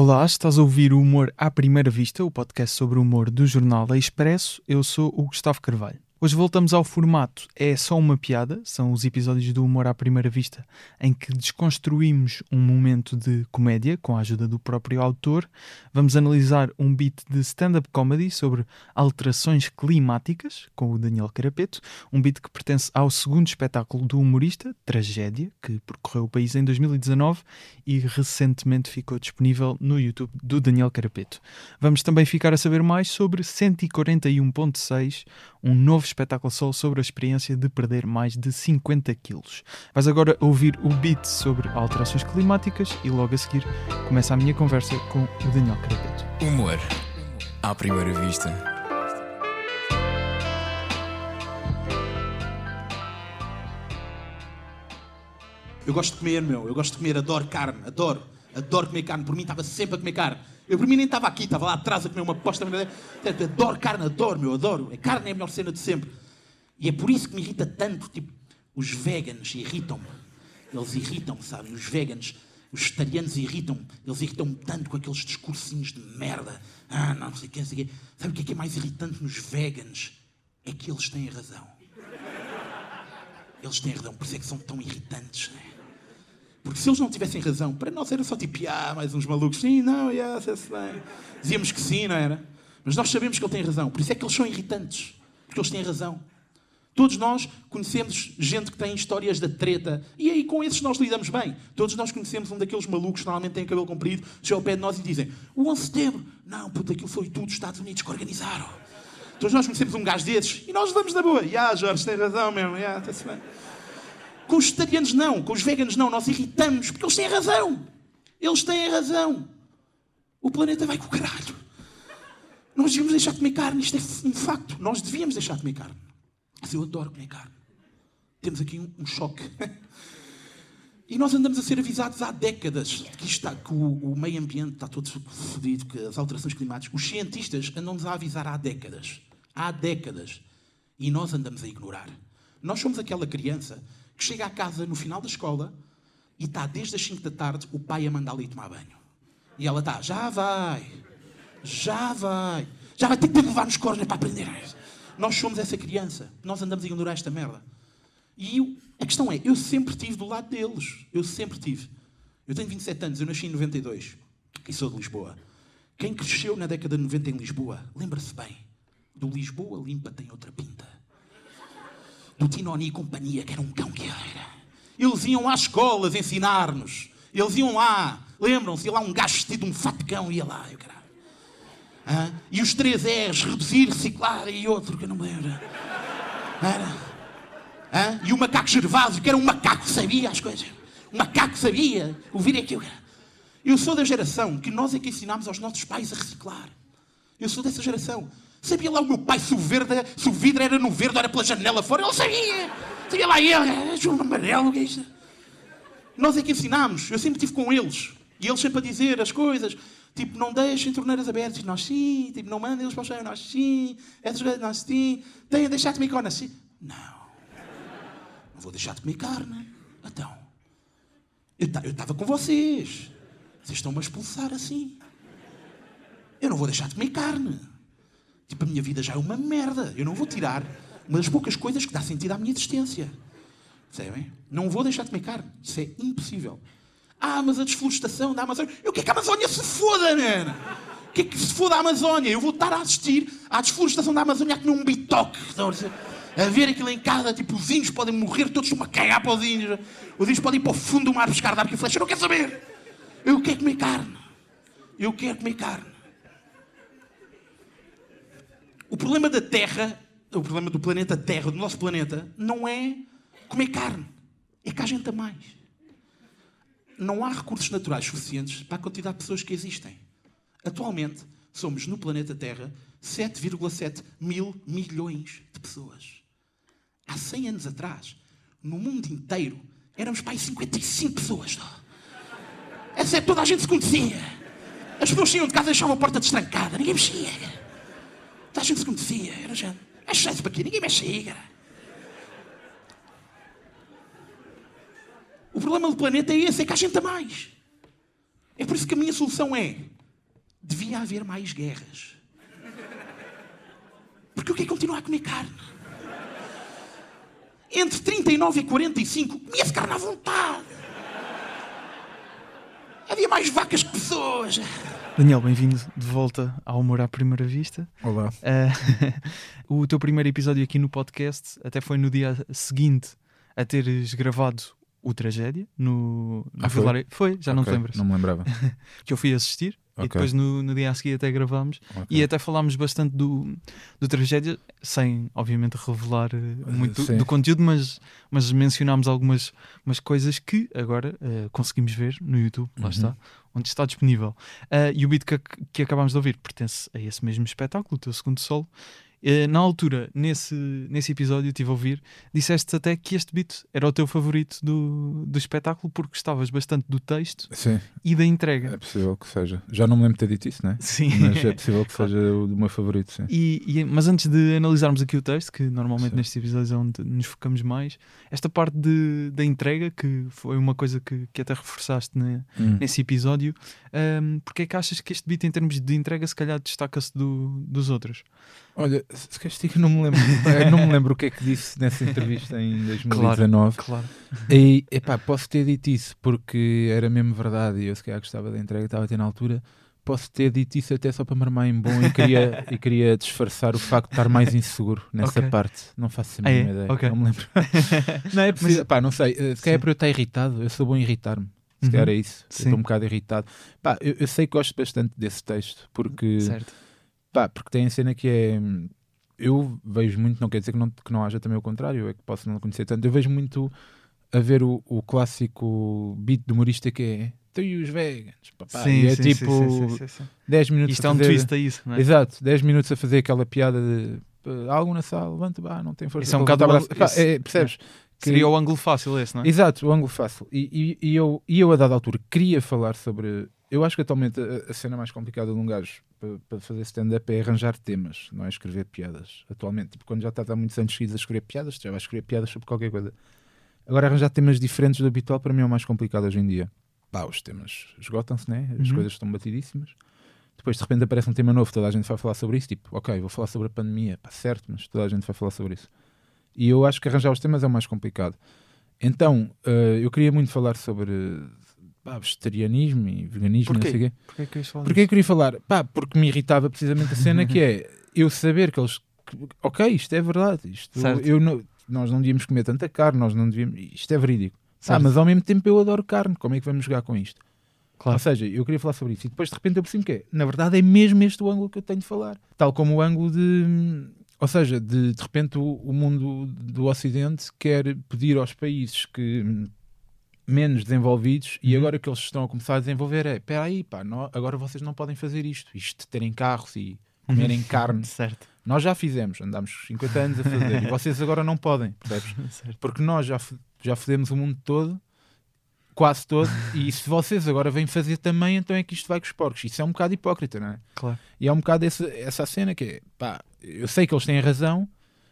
Olá, estás a ouvir o Humor à Primeira Vista, o podcast sobre o humor do jornal A Expresso. Eu sou o Gustavo Carvalho. Hoje voltamos ao formato É Só Uma Piada, são os episódios do Humor à Primeira Vista, em que desconstruímos um momento de comédia com a ajuda do próprio autor. Vamos analisar um beat de stand-up comedy sobre alterações climáticas, com o Daniel Carapeto, um beat que pertence ao segundo espetáculo do humorista, Tragédia, que percorreu o país em 2019 e recentemente ficou disponível no YouTube do Daniel Carapeto. Vamos também ficar a saber mais sobre 141.6, um novo espetáculo solo sobre a experiência de perder mais de 50 quilos. Vais agora ouvir o beat sobre alterações climáticas e logo a seguir começa a minha conversa com o Daniel Carapeto. Humor à primeira vista. Eu gosto de comer, meu. Eu gosto de comer, adoro carne, adoro. Adoro comer carne. Por mim estava sempre a comer carne. Eu por mim nem estava aqui, estava lá atrás a comer uma posta. Adoro carne, adoro, meu, adoro. A carne é a melhor cena de sempre. E é por isso que me irrita tanto, tipo, os veganos irritam-me. Eles irritam-me, sabem? Os veganos, os vegetarianos irritam-me. Eles irritam-me tanto com aqueles discursinhos de merda. Ah, não, sei o que, não sei quê. Sabe o que é que é mais irritante nos veganos? É que eles têm razão. Eles têm razão, por isso é que são tão irritantes, não é? Porque se eles não tivessem razão, para nós era só tipo, ah, mais uns malucos, sim, não, yeah, se bem. Dizíamos que sim, não era? Mas nós sabemos que ele tem razão, por isso é que eles são irritantes, porque eles têm razão. Todos nós conhecemos gente que tem histórias da treta, e aí com esses nós lidamos bem. Todos nós conhecemos um daqueles malucos que normalmente têm cabelo comprido, chegam ao pé de nós e dizem: O 11 de setembro, não, puta, aquilo foi tudo os Estados Unidos que organizaram. Todos nós conhecemos um gajo desses e nós levamos na boa. Ya, Jorge, tem razão mesmo, ya, yeah, está-se bem. Com os vegetarianos não, com os veganos não, nós irritamos, porque eles têm razão. Eles têm razão. O planeta vai com o caralho. Nós devíamos deixar de comer carne, isto é um facto. Nós devíamos deixar de comer carne. Mas eu adoro comer carne. Temos aqui um, um choque. E nós andamos a ser avisados há décadas que, está, que o, o, meio ambiente está todo fodido, que as alterações climáticas. Os cientistas andam-nos a avisar há décadas. Há décadas. E nós andamos a ignorar. Nós somos aquela criança que chega à casa no final da escola e está desde as 5 da tarde o pai a mandar-lhe ir tomar banho. E ela está, já vai, já vai, já vai ter que levar nos cornos para aprender. Nós somos essa criança, nós andamos a ignorar esta merda. E eu, a questão é, eu sempre estive do lado deles, eu sempre tive. Eu tenho 27 anos, eu nasci em 92 e sou de Lisboa. Quem cresceu na década de 90 em Lisboa, lembra-se bem, do Lisboa limpa tem outra pinta do Tinoni e companhia, que era um cão que era. Eles iam às escolas ensinar-nos. Eles iam lá, lembram-se, lá um gajo vestido um fato de cão, ia lá, eu caralho. E os três R's, reduzir, reciclar e outro, que eu não me lembro. Era. E o macaco Gervásio, que era um macaco que sabia as coisas. Um macaco sabia ouvir aquilo. Eu sou da geração que nós é que ensinámos aos nossos pais a reciclar. Eu sou dessa geração. Sabia lá o meu pai se o, verde, se o vidro era no verde, era pela janela fora. Ele sabia. Sabia lá ele. João Amarelo, que é? Nós é que ensinámos. Eu sempre estive com eles. E eles sempre a dizer as coisas. Tipo, não deixem torneiras abertas. Nós sim. Tipo, não mandem eles para o chão. Nós sim. Essas coisas, nós sim. Tenham de deixar de comer carne. Sim. Não. Não vou deixar de comer carne. Então. Eu estava com vocês. Vocês estão-me a expulsar assim. Eu não vou deixar de comer carne. Tipo, a minha vida já é uma merda. Eu não vou tirar uma das poucas coisas que dá sentido à minha existência. Percebem? Não vou deixar de comer carne. Isso é impossível. Ah, mas a desflorestação da Amazônia. Eu quero que a Amazônia se foda, man! O que é que se foda a Amazônia? Eu vou estar a assistir à desflorestação da Amazônia a comer um bitoque. A ver aquilo em casa, tipo, os índios podem morrer todos uma cagar para os índios. Os índios podem ir para o fundo do mar buscar dar e flecha. Eu não quero saber. Eu quero comer carne. Eu quero comer carne. O problema da Terra, o problema do planeta Terra, do nosso planeta, não é comer carne. É que há gente a mais. Não há recursos naturais suficientes para a quantidade de pessoas que existem. Atualmente, somos no planeta Terra 7,7 mil milhões de pessoas. Há 100 anos atrás, no mundo inteiro, éramos para aí 55 pessoas. Essa é toda a gente se conhecia. As pessoas saíam de casa e deixavam a porta destrancada. Ninguém mexia. Toda a gente se conhecia. Era gente. É cheio para aqui, ninguém mexe aí, cara. O problema do planeta é esse, é que há gente a mais. É por isso que a minha solução é: devia haver mais guerras. Porque eu quero continuar a comer carne. Entre 39 e 45, comia-se carne à vontade. Havia mais vacas que pessoas. Daniel, bem-vindo de volta ao Humor à Primeira Vista. Olá. Uh, o teu primeiro episódio aqui no podcast até foi no dia seguinte a teres gravado o Tragédia no, no Ah, foi? Vilarejo. Foi, já não te lembras. Não me lembrava. Que eu fui assistir e Ok. depois no, no dia a seguir até gravámos Ok. e até falámos bastante do, do Tragédia, sem obviamente revelar eh, muito sim. do conteúdo, mas, mas mencionámos algumas umas coisas que agora eh, conseguimos ver no YouTube, lá Uhum. está, onde está disponível. Ah, e o beat que, que acabámos de ouvir pertence a esse mesmo espetáculo, o teu segundo solo. Eh, na altura, nesse, nesse episódio, estive a ouvir, disseste até que este beat era o teu favorito do, do espetáculo porque gostavas bastante do texto Sim, e da é entrega. possível que seja. Já não me lembro de ter dito isso, né? Sim. Mas é possível que seja o do meu favorito, sim. E, e- mas antes de analisarmos aqui o texto, que normalmente Sim. nestes episódios é onde nos focamos mais, esta parte de, da entrega, que foi uma coisa que, que até reforçaste ne- Hum. nesse episódio, um, porque é que achas que este beat, em termos de entrega, se calhar destaca-se do- dos outros? Olha, se que não me lembro. eu não me lembro o que é que disse nessa entrevista em 2019. Claro. E, epá, posso ter dito isso porque era mesmo verdade e eu se calhar gostava da entrega que estava a ter na altura. Posso ter dito isso até só para me armar em bom e queria, e queria disfarçar o facto de estar mais inseguro nessa Ok. parte. Não faço a Ah, é? mínima ideia. Ok. Não me lembro. não é preciso. Pá, não sei. eh, Se calhar é para eu estar irritado. Eu sou bom em irritar-me. Se Uhum. calhar é isso. Estou um bocado irritado. Pá, eu, eu sei que gosto bastante desse texto porque, Certo. Pá, porque tem a cena que é. Eu vejo muito, não quer dizer que não, que não haja também o contrário, é que posso não conhecer tanto. Eu vejo muito a ver o, o clássico beat de humorista que é tu e os veganos. Papá, sim, é sim, tipo sim, sim, sim, sim. 10 minutos Isto a é um fazer- twist a isso, não é? Exato, 10 minutos a fazer aquela piada de "Pá, há algo na sala, levanta, bah, não tem força. Isso é um bocado levantar o- o braço." Pá, esse- é, percebes? Que- Seria o ângulo fácil esse, não é? Exato, o ângulo fácil. E, e- e eu, e eu, a dada altura, queria falar sobre. Eu acho que atualmente a, a cena mais complicada de um gajo para, para fazer stand-up é arranjar temas, não é escrever piadas. Atualmente, tipo, quando já está há muitos anos seguidos a escrever piadas, já vai escrever piadas sobre qualquer coisa. Agora, arranjar temas diferentes do habitual para mim é o mais complicado hoje em dia. Pá, os temas esgotam-se, né? As Uhum. coisas estão batidíssimas. Depois, de repente, aparece um tema novo, toda a gente vai falar sobre isso. Tipo, ok, vou falar sobre a pandemia, pá, certo, mas toda a gente vai falar sobre isso. E eu acho que arranjar os temas é o mais complicado. Então, eh, eu queria muito falar sobre pá, vegetarianismo e veganismo, Porquê? não sei o quê. Porquê que falar Porquê eu queria falar? Pá, porque me irritava precisamente a cena que é eu saber que eles. ok, isto é verdade. Isto, Certo. eu não- nós não devíamos comer tanta carne, nós não devíamos. Isto é verídico. Ah, mas ao mesmo tempo eu adoro carne. Como é que vamos jogar com isto? Claro. Ou seja, eu queria falar sobre isso e depois de repente eu percebi que é, na verdade é mesmo este o ângulo que eu tenho de falar. Tal como o ângulo de. Ou seja, de, de repente o, o mundo do Ocidente quer pedir aos países que menos desenvolvidos e Uhum. agora que eles estão a começar a desenvolver é espera aí, pá, nó- agora vocês não podem fazer isto, isto de terem carros e comerem carne. Certo. Nós já fizemos, andámos 50 anos a fazer e vocês agora não podem, percebes? certo. Porque nós já, já fodemos o mundo todo, quase todo, e se vocês agora vêm fazer também, então é que isto vai com os porcos. Isso é um bocado hipócrita, não é? Claro. E é um bocado esse, essa cena que é, pá, eu sei que eles têm razão,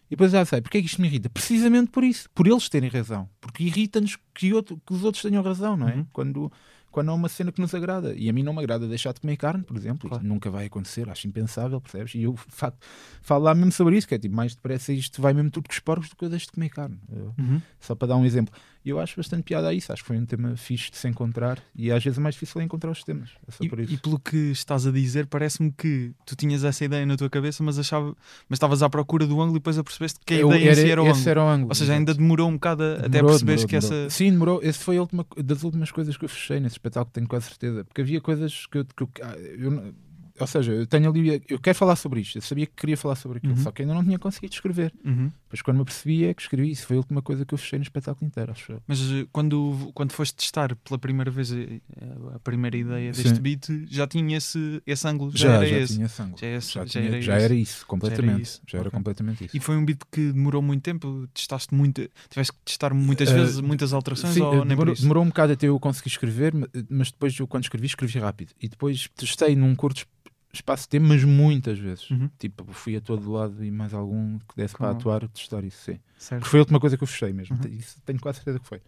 e depois já sei, porque é que isto me irrita? Precisamente por isso, por eles terem razão. Porque irrita-nos que, outro- que os outros tenham razão, não é? Uhum. Quando, quando há uma cena que nos agrada. E a mim não me agrada deixar de comer carne, por exemplo. Claro. Nunca vai acontecer, acho impensável, percebes? E eu fa- falo lá mesmo sobre isso, que é tipo, mais depressa isto vai mesmo tudo com os porcos do que eu deixo de comer carne. Eu- Uhum. só para dar um exemplo. E eu acho bastante piada a isso. Acho que foi um tema fixe de se encontrar e às vezes é mais difícil encontrar os temas. É E, e pelo que estás a dizer, parece-me que tu tinhas essa ideia na tua cabeça, mas achava, mas estavas à procura do ângulo e depois apercebeste que a Eu- ideia em si era o ângulo. era o ângulo. Ou seja, ainda demorou um bocado a- até Demorou, perceberes demorou, que demorou. essa. Sim, demorou. Esse foi a última, das últimas coisas que eu fechei nesse espetáculo, tenho quase certeza. Porque havia coisas que eu. que eu- ah, eu ou seja, eu tenho ali. Eu quero falar sobre isto. Eu sabia que queria falar sobre aquilo, Uhum. só que ainda não tinha conseguido escrever. Uhum. Depois, quando me apercebi, é que escrevi. Isso foi a última coisa que eu fechei no espetáculo inteiro, acho eu. Mas eh, quando, quando foste testar pela primeira vez eh, a primeira ideia deste Sim. beat, já tinha esse, esse ângulo, já, Já, era já esse. tinha sangue. Já, é esse- Já, já tinha- era já esse. era isso, completamente. isso, Já era ok. completamente isso. E foi um beat que demorou muito tempo, testaste muito, tiveste que testar muitas Eh, vezes, muitas alterações Sim, ou demorou, isso? demorou um bocado até eu conseguir escrever, ma- mas depois eu quando escrevi, escrevi rápido. E depois testei num curto espaço de tempo, mas muitas vezes. Uhum. Tipo, fui a todo lado e mais algum que desse Claro. para atuar, testar isso, sim. Certo. Porque foi a última coisa que eu fechei mesmo. Uhum. Isso tenho quase certeza que foi.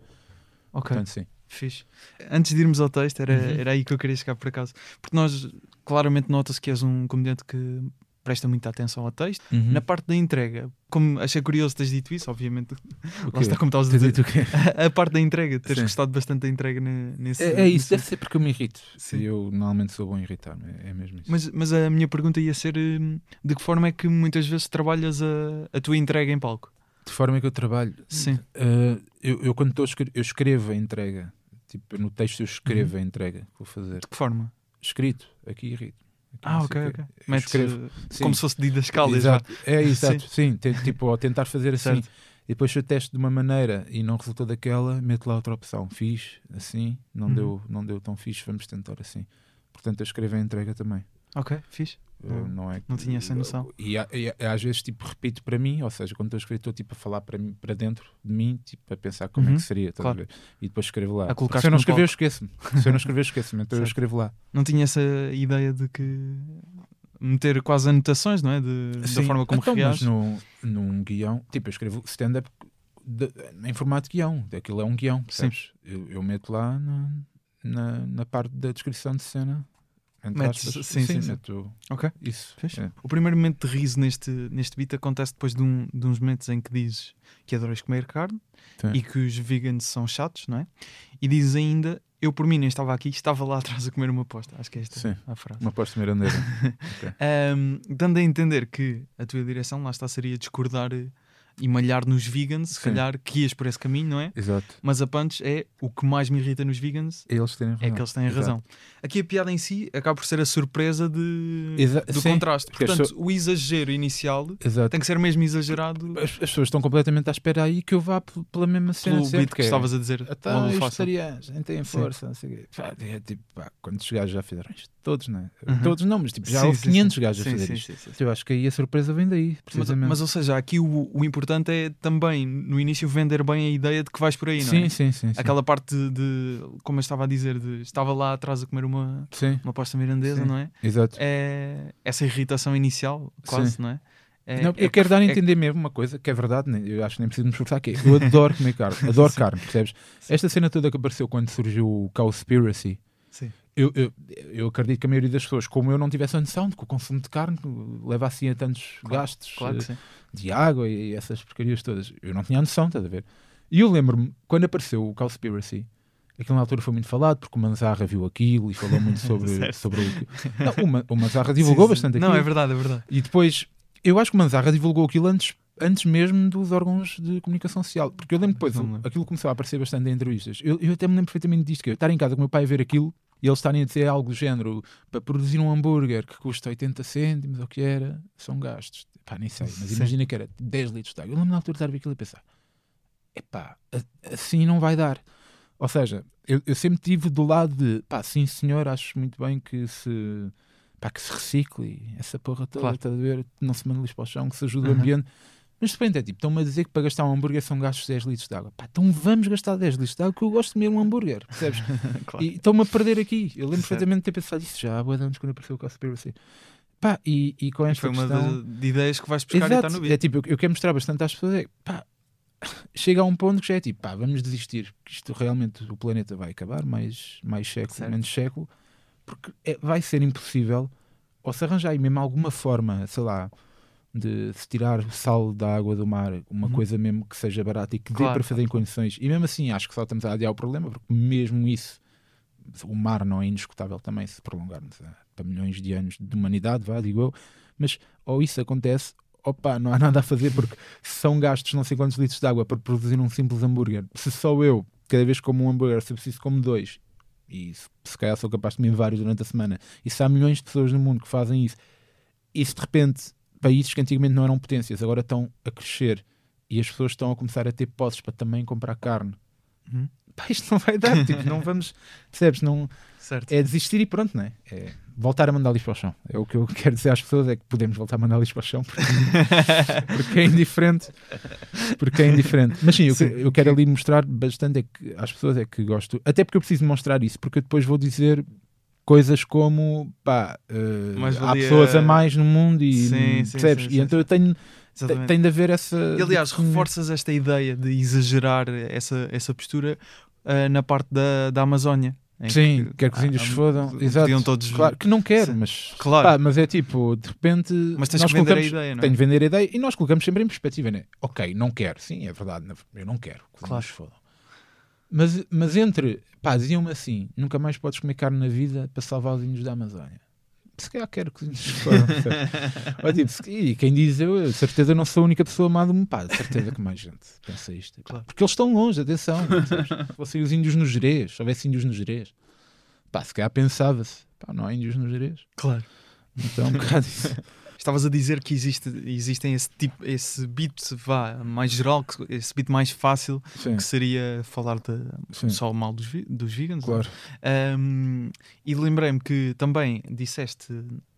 Ok. Portanto, sim. Fixe. Antes de irmos ao texto, era, Uhum. era aí que eu queria chegar por acaso. Porque nós, claramente, nota-se que és um comediante que presta muita atenção ao texto. Uhum. Na parte da entrega, como achei curioso teres dito isso, obviamente, O lá quê? está como estavas a dizer. A, a parte da entrega, teres Sim. gostado bastante da entrega ne- nesse. É, é isso, nesse- deve ser porque eu me irrito. Sim. E eu normalmente sou bom a irritar-me, é, é mesmo isso. Mas, mas a minha pergunta ia ser hum, de que forma é que muitas vezes trabalhas a, a tua entrega em palco? De forma que eu trabalho, Sim. Uh, eu, eu quando estou a escrever, eu escrevo a entrega. Tipo, no texto eu escrevo Uhum. a entrega que vou fazer. De que forma? Escrito, aqui irrito. Aqui Ah, ok, ok. Escrevo. uh, Sim. como se fosse vá. Exato. É, exato. Sim, te- tipo, ao tentar fazer assim. Certo. E depois se eu testo de uma maneira e não resultou daquela, meto lá outra opção. Fiz assim, não, Uhum. deu, não deu tão fixe, vamos tentar assim. Portanto, eu escrevo a entrega também. Ok. Uh, Não- não, é não tinha essa noção. E, e a- às vezes tipo repito para mim, ou seja, quando estou a escrever estou tipo a falar para, mim, para dentro de mim, tipo a pensar como é Uhum, que seria, estás a claro. E depois escrevo lá. Se eu não escrever, eu esqueço-me. Se eu não escrever, eu esqueço-me. Então eu Certo. escrevo lá. Não tinha essa ideia de que meter quase anotações, não é? De, da Sim, forma como então, mas reage. no, num guião, tipo, eu escrevo stand-up em formato de guião. Aquilo é um guião, percebes? Eu, eu meto lá na, na, na parte da descrição de cena. Metes- aspas. sim, sim, sim. meto Ok. isso. É. O primeiro momento de riso neste, neste beat acontece depois de, um, de uns momentos em que dizes que adoras comer carne Sim. e que os vegans são chatos, não é? E dizes ainda, eu por mim nem estava aqui, estava lá atrás a comer uma aposta. Acho que é esta Sim. a frase. Uma aposta mirandeira. Ahm, dando a entender que a tua direção lá está seria discordar eh, e malhar nos vegans, se calhar que ias por esse caminho, não é? Exato. Mas a punch é o que mais me irrita nos vegans Eles terem razão. é que eles têm Exato. razão. Aqui a piada em si acaba por ser a surpresa de, Exa- do sim, contraste. Portanto, o exagero inicial Exato. tem que ser mesmo exagerado As, as pessoas estão completamente à espera aí que eu vá pela mesma cena. pelo sempre, beat que é, estavas a dizer. Então, os fácil. vegetarianos, nem têm força, não sei o quê. Pá, é tipo, pá, quantos gajos já fizeram isto? Todos, não é? Uhum. Todos não, mas tipo, já Sim, houve sim, 500 sim. gajos a Sim, fazer sim, isto. sim, sim. Eu acho que aí a surpresa vem daí, Mas, precisamente. mas, ou seja, aqui o, o importante é também no início vender bem a ideia de que vais por aí, não sim, é? sim, sim, sim. Aquela parte de, de- como eu estava a dizer, de estava lá atrás a comer uma, Sim, uma pasta mirandesa, Sim. não é? exato. é? Essa irritação inicial, quase, Sim. não é? É- não, é eu quero dar a é- entender mesmo uma coisa que é verdade, né? eu acho que nem preciso me esforçar, é, eu adoro comer carne, adoro carne, percebes? Esta cena toda que apareceu quando surgiu o Cowspiracy, Sim. Eu, eu, eu acredito que a maioria das pessoas, como eu, não tivesse a noção de que o consumo de carne leva assim a tantos Claro, gastos Claro eh, de água e essas porcarias todas. Eu não tinha a noção, estás a ver? E eu lembro-me, quando apareceu o Cowspiracy, aquilo na altura foi muito falado, porque o Manzarra viu aquilo e falou muito sobre, sobre o... Não, o, Ma- o Manzarra divulgou Sim, sim. bastante aquilo. Não, é verdade, é verdade. E depois, eu acho que o Manzarra divulgou aquilo antes, antes mesmo dos órgãos de comunicação social. Porque eu lembro depois, Não aquilo começou a aparecer bastante em entrevistas. Eu, eu até me lembro perfeitamente disto, que eu estar em casa com o meu pai a ver aquilo e eles estarem a dizer algo do género para produzir um hambúrguer que custa 80 cêntimos ou o que era, são gastos. Pá, nem sei, mas Sim. imagina que era 10 litros de água. Eu lembro na altura de estar a ver aquilo e pensar, epá, assim não vai dar. Ou seja, eu, eu sempre tive do lado de, pá, sim senhor, acho muito bem que se, pá, que se recicle essa porra toda, Claro. estás a ver? Não se manda lixo para o chão, que se ajude o Uhum. ambiente. Mas de repente é tipo, estão-me a dizer que para gastar um hambúrguer são gastos 10 litros de água. Pá, então vamos gastar 10 litros de água que eu gosto de comer um hambúrguer, percebes? Claro. E estão-me a perder aqui. Eu lembro perfeitamente de ter pensado isso já há boa anos quando apareceu o Conspiracy. Pá, e, e com esta Foi uma questão... das de ideias que vais buscar e está Exato. no É beat. tipo, eu, eu quero mostrar bastante às pessoas, é, pá, chega a um ponto que já é tipo, pá, vamos desistir, que isto realmente o planeta vai acabar, mais, mais século, Certo. menos século, porque é- vai ser impossível, ou se arranjar aí mesmo alguma forma, sei lá, de se tirar o sal da água do mar, uma Uhum. coisa mesmo que seja barata e que dê Claro, para fazer em condições, e mesmo assim acho que só estamos a adiar o problema, porque mesmo isso, o mar não é indiscutável também se prolongarmos a- para milhões de anos de humanidade, vá, digo eu, mas ou isso acontece, opa, não há nada a fazer porque são gastos não sei quantos litros de água para produzir um simples hambúrguer, se só eu, cada vez como um hambúrguer, se eu preciso como dois, e se, se calhar sou capaz de comer vários durante a semana, e se há milhões de pessoas no mundo que fazem isso, e se de repente países que antigamente não eram potências agora estão a crescer e as pessoas estão a começar a ter posses para também comprar carne, Uhum. pá, isto não vai dar, tipo, não vamos, percebes? Não, Certo. é desistir e pronto, não é? É voltar a mandar lixo para o chão. É o que eu quero dizer às pessoas: é que podemos voltar a mandar lixo para o chão porque, porque é indiferente. Porque é indiferente. Mas sim, eu, Sim. eu quero ali mostrar bastante é que, às pessoas é que gosto, até porque eu preciso mostrar isso, porque eu depois vou dizer coisas como pá, Mais há valia- pessoas a mais no mundo e Sim, sim, percebes? sim, e então eu tenho Exatamente. tem de haver essa E, aliás, reforças esta ideia de exagerar essa, essa postura ah, na parte da, da Amazónia. Sim, que- quer que os índios ah, se fodam. podiam Exato. todos- Claro, que não quero, Sim. mas, Claro. pá, mas é tipo, de repente. Mas tens nós que vender a ideia, não é? Tenho de vender a ideia e nós colocamos sempre em perspectiva, né? Ok, não quero, sim, é verdade, eu não quero que os Claro. índios se fodam. Mas, mas entre, pá, diziam-me assim: nunca mais podes comer carne na vida para salvar os índios da Amazónia. Se calhar quero que os índios? Ou tipo, se- e quem diz eu, de certeza não sou a única pessoa amada, pá, de certeza que mais gente pensa isto. Claro. Porque eles estão longe, atenção. Se fossem os índios no Jerez, se houvesse índios no Jerez, pá, se calhar pensava-se, pá, não há índios no Jerez. Claro. Então, um bocado isso. Estavas a dizer que existe, existem esse tipo, esse beat vá, mais geral, que- esse beat mais fácil, Sim, que seria falar de, sim, só mal dos, dos vegans. é? claro. Um, e lembrei-me que também disseste,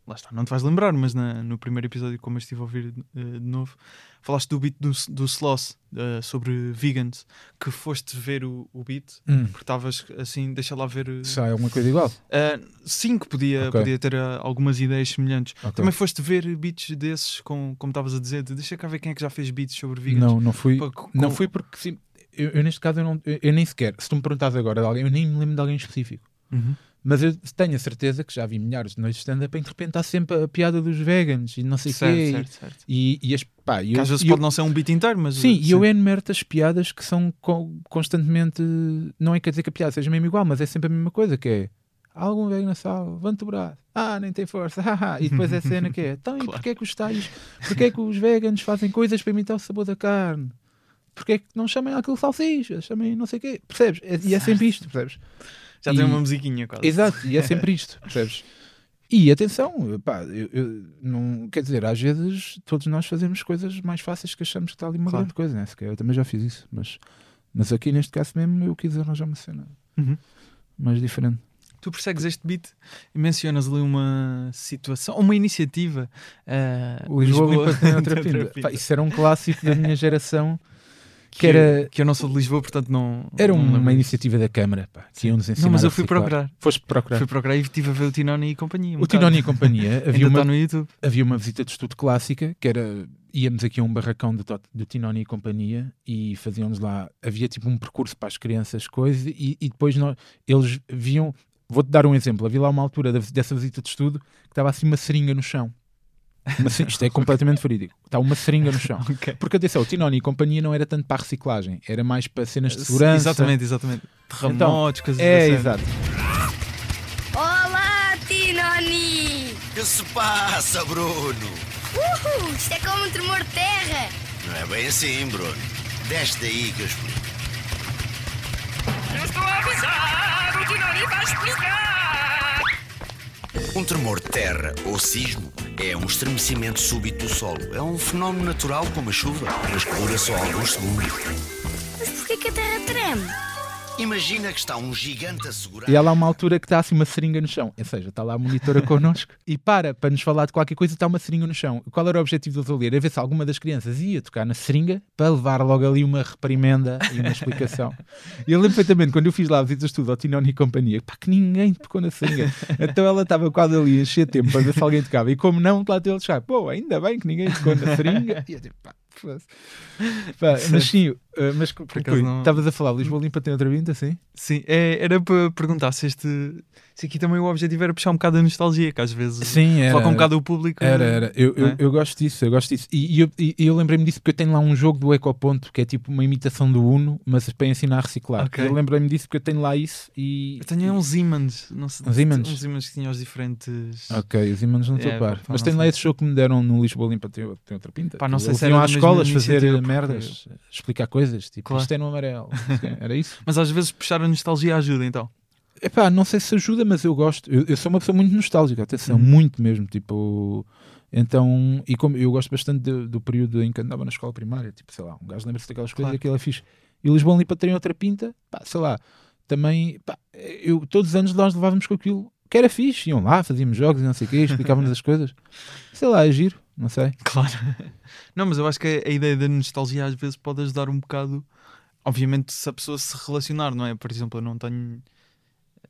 lá está, não te vais lembrar, mas na- no primeiro episódio, como eu estive a ouvir eh, de novo, falaste do beat do, do Sloss eh, sobre vegans, que foste ver o, o beat, Hum. porque estavas assim, deixa lá ver. eh, Sai alguma coisa igual? ah, sim, que podia, Ok. podia ter ah, algumas ideias semelhantes. Ok. Também foste ver beats desses, com, como estavas a dizer, de, deixa cá ver quem é que já fez beats sobre vegans. Não, não fui. Com- Não fui porque sim, eu, eu neste caso eu, não, eu, eu nem sequer, se tu me perguntas agora de alguém, eu nem me lembro de alguém específico. Uhum. Mas eu tenho a certeza que já vi milhares de noites de stand-up em que de repente há sempre a piada dos vegans e não sei o quê. certo, certo. E, e as pá, e Que eu, às vezes e pode eu- não ser um beat inteiro, mas. Sim, e eu enumero as piadas que são co- constantemente. Não é quer dizer que a piada seja mesmo igual, mas é sempre a mesma coisa: que é há algum vegano na sala, levanta o braço, ah, nem tem força, haha. e depois a cena que é então, e Claro. porquê é que os tais, porquê é que os veganos fazem coisas para imitar o sabor da carne? Porquê é que não chamem aquilo salsicha, chamem não sei o quê, percebes? É- E é sempre isto, percebes? Já e- tem uma musiquinha quase. Exato, e é sempre isto, percebes? E atenção, pá, eu, eu não quer dizer, às vezes todos nós fazemos coisas mais fáceis que achamos que está ali uma Claro. grande coisa, né? Eu também já fiz isso, mas, mas aqui neste caso mesmo eu quis arranjar uma cena Uhum. mais diferente. Tu persegues este beat e mencionas ali uma situação, uma iniciativa. O Lisboa, limpa tem outra tem pinta. pinta. Pá, isso era um clássico da minha geração, que, que era- que eu não sou de Lisboa, portanto não. era não me uma iniciativa da Câmara, pá, que iam nos ensinar Não, mas eu fui procurar. Foste procurar. Fui procurar e estive a ver o Tinoni e companhia. um O Tinoni e companhia, havia uma, está no YouTube. havia uma visita de estudo clássica que era íamos aqui a um barracão do, do Tinoni e companhia e fazíamos lá havia tipo um percurso para as crianças coisas e, e depois nós, eles viam vou-te dar um exemplo, havia lá uma altura da- dessa visita de estudo que estava assim uma seringa no chão Uma isto é completamente verídico está uma seringa no chão Ok. porque atenção, o Tinoni e companhia não era tanto para a reciclagem era mais para cenas de segurança Exatamente, exatamente. Terremotos, coisas é, exato Olá, Tinoni! Que se passa, Bruno? Uhul, isto é como um tremor de terra! Não é bem assim, Bruno. Desce daí que eu explico. Eu estou a avisar! O Tinoni vai explicar! Um tremor de terra ou sismo é um estremecimento súbito do solo. É um fenómeno natural como a chuva, mas que dura só alguns segundos. Mas porquê que a terra treme? Imagina que está um gigante a segurar. E há lá uma altura que está assim uma seringa no chão. Ou seja, está lá a monitora connosco e para para nos falar de qualquer coisa está uma seringa no chão. Qual era o objetivo deles ali? Era ver se alguma das crianças ia tocar na seringa para levar logo ali uma reprimenda e uma explicação. E eu lembro perfeitamente quando eu fiz lá a visita de estudo ao Tinoni e companhia, pá, que ninguém tocou na seringa. Então ela estava quase ali a encher tempo para ver se alguém tocava. E como não, lá teve ele chegar, pô, ainda bem que ninguém tocou na seringa. E eu tipo, pá. Pá, mas sim, uh, mas conclui. acaso não- estavas a falar, Lisboa Limpa tem outra vinda, sim? Sim, é, era para perguntar se este. Se aqui também o objetivo era puxar um bocado a nostalgia, que às vezes Sim, era. foca um bocado o público. Era, era. Eu, eu, é? eu gosto disso, eu gosto disso. E, e eu, e eu lembrei-me disso porque eu tenho lá um jogo do Ecoponto que é tipo uma imitação do Uno, mas para ensinar a reciclar. Ok. Eu lembrei-me disso porque eu tenho lá isso e. Eu tenho uns Siemens, não sei, Uns Siemens? uns Siemens que tinham os diferentes. Ok, os imãs não estou É, a par. pá, Mas tem lá esse jogo que me deram no Lisboa Limpa, tem, tem outra pinta. Pá, não sei se era iam da às escolas fazer porque- merdas, explicar coisas, tipo, Claro. isto é no amarelo. Era isso? Mas às vezes puxar a nostalgia ajuda, então. Epá, não sei se ajuda, mas eu gosto. Eu, eu sou uma pessoa muito nostálgica, atenção, Uhum. muito mesmo. Tipo, então, e como eu gosto bastante do, do período em que andava na escola primária, tipo, sei lá, um gajo lembra-se daquelas coisas Claro. e aquilo é fixe. E Lisboa Limpa tem outra pinta, pá, sei lá, também, pá, eu, todos os anos nós levávamos com aquilo que era fixe, iam lá, fazíamos jogos e não sei o quê, explicavam-nos as coisas. Sei lá, é giro, não sei. Claro. Não, mas eu acho que a ideia da nostalgia às vezes pode ajudar um bocado. Obviamente, se a pessoa se relacionar, não é? Por exemplo, eu não tenho.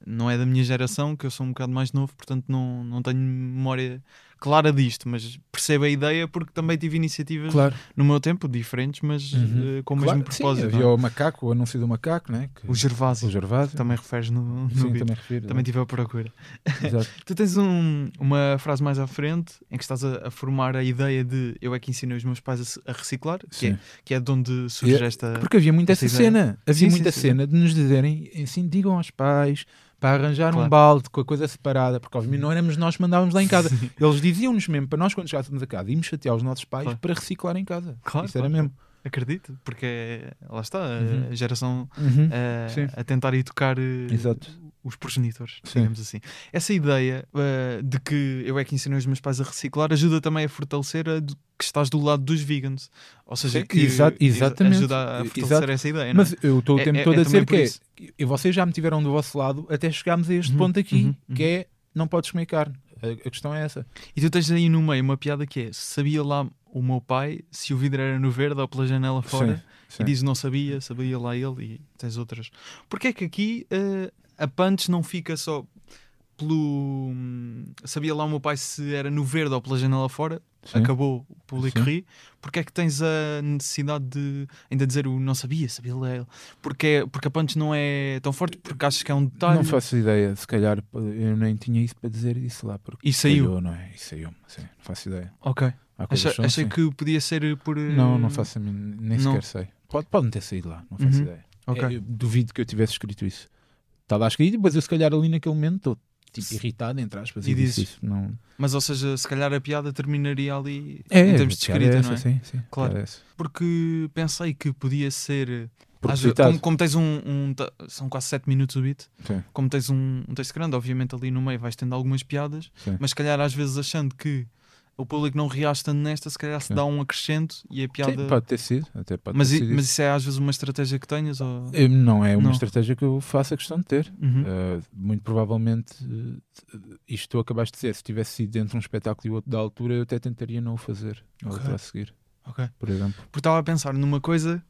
Não é da minha geração, que eu sou um bocado mais novo, portanto não, não tenho memória clara disto, mas percebo a ideia porque também tive iniciativas Claro. no meu tempo diferentes, mas Uhum. eh, com o Claro, mesmo sim, propósito. havia não é? o macaco, o anúncio do macaco, né? que- O Gervásio, o Gervásio. também referes no, no Sim, vídeo. também refiro. Também tive a procura. Exato. Tu tens um- uma frase mais à frente em que estás a, a formar a ideia de eu é que ensinei os meus pais a, a reciclar, que é, Sim. que é de onde surge E- esta. Porque havia muita essa ideia. cena. Havia Sim, sim, muita sim. cena de nos dizerem assim, digam aos pais para arranjar Claro. um balde com a coisa separada, porque obviamente não éramos nós que mandávamos lá em casa. Eles diziam-nos mesmo para nós, quando chegássemos a casa, íamos chatear os nossos pais Claro. para reciclar em casa. Claro, Isso era mesmo. Acredito, porque é- lá está, Uhum. a geração Uhum. Sim. a tentar educar eh, Exato. os progenitores, Sim. digamos assim. Essa ideia eh, de que eu é que ensinei os meus pais a reciclar ajuda também a fortalecer a do- que estás do lado dos vegans. Ou seja, Sim, que exa- exatamente. ajuda a fortalecer Exato. essa ideia. não é? Mas eu estou o É- tempo é- todo é a dizer que é, e vocês já me tiveram do vosso lado até chegarmos a este Uhum, ponto aqui, uhum, que é não podes comer carne. A, a questão é essa. E tu tens aí no meio uma piada que é: sabia lá o meu pai se o vidro era no verde ou pela janela fora? Sim, sim. E diz não sabia, sabia lá ele e tens outras. Porque é que aqui eh, a punch não fica só pelo. hum, Sabia lá o meu pai se era no verde ou pela janela fora? Sim. Acabou o público Sim. ri. Porque é que tens a necessidade de ainda dizer o não sabia, sabia ele? Porque, é- porque a punch não é tão forte, porque achas que é um detalhe. Não faço ideia, se calhar eu nem tinha isso para dizer isso lá. Porque E saiu. calhou, não é? E saiu, sim, não faço ideia. Ok. Achei, achei assim. que podia ser por. eh, Não, não faço a mim, nem Não. sequer sei. Pode, pode não ter saído lá, não faço Uhum. ideia. Ok. É, duvido que eu tivesse escrito isso. Está lá escrito, mas eu se calhar ali naquele momento tipo irritado, entre aspas, E e, disse isso. Não... Mas, ou seja, se calhar a piada terminaria ali É, em termos de piada escrita, é não é? essa, Sim, sim, Claro. é essa. Porque pensei que podia ser. às como, como tens um, um São quase 7 minutos o beat. Sim. Como tens um, um texto grande, obviamente ali no meio vais tendo algumas piadas, Sim. mas se calhar às vezes achando que o público não reage tanto nesta, se calhar se dá um acrescento e a piada. Sim, pode ter sido, até pode mas, ter sido mas isso. é às vezes uma estratégia que tenhas? Ou... Eh, Não é uma Não. estratégia que eu faço a questão de ter. Uhum. Uh, muito provavelmente, uh, isto tu acabaste de dizer, se tivesse sido entre um espetáculo e outro da altura, eu até tentaria não o fazer. a Ok. outra a seguir, por exemplo. Porque estava a pensar numa coisa.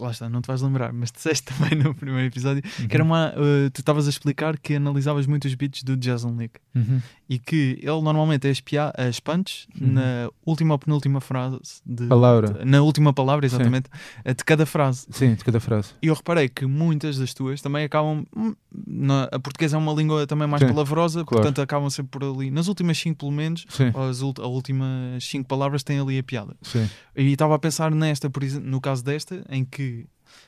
Lá está, não te vais lembrar, mas disseste também no primeiro episódio Uhum. que era uma. uh, tu estavas a explicar que analisavas muito os beats do Jason League. Uhum. e que ele normalmente é as, pia- as punch Uhum. na última ou penúltima frase de, Palavra. de- na última palavra, exatamente, eh, de cada frase. Sim, de cada frase. E eu reparei que muitas das tuas também acabam. hum, na- a portuguesa é uma língua também mais Sim, palavrosa, claro. portanto acabam sempre por ali. Nas últimas cinco, pelo menos, Sim, ou as últimas cinco palavras têm ali a piada. sim. E estava a pensar nesta, por exemplo, no caso desta, em que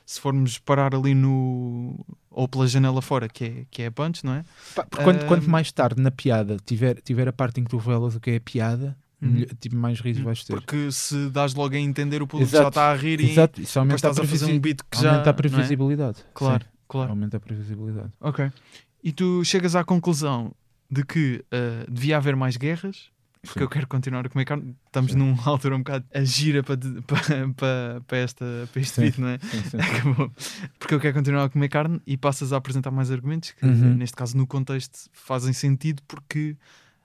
se formos parar ali no. ou pela janela fora, que é, que é a punch, não é? Porque quanto, Ahm. quanto mais tarde na piada tiver, tiver a parte em que tu revelas o que é a piada, Uhum. tipo, mais risos vais ter. Porque se dás logo a entender, o público Exato, já está a rir e Exato, isso aumenta estás a fazer um beat que já. aumenta a é? previsibilidade. Claro, Sim, claro. aumenta a previsibilidade. Ok. E tu chegas à conclusão de que ah, devia haver mais guerras, porque Sim. eu quero continuar a comer carne. Estamos Sim. numa altura um bocado a gira para, para, para, esta, para este Sim. beat, não é? Acabou. Porque eu quero continuar a comer carne e passas a apresentar mais argumentos que, Uhum. neste caso, no contexto, fazem sentido porque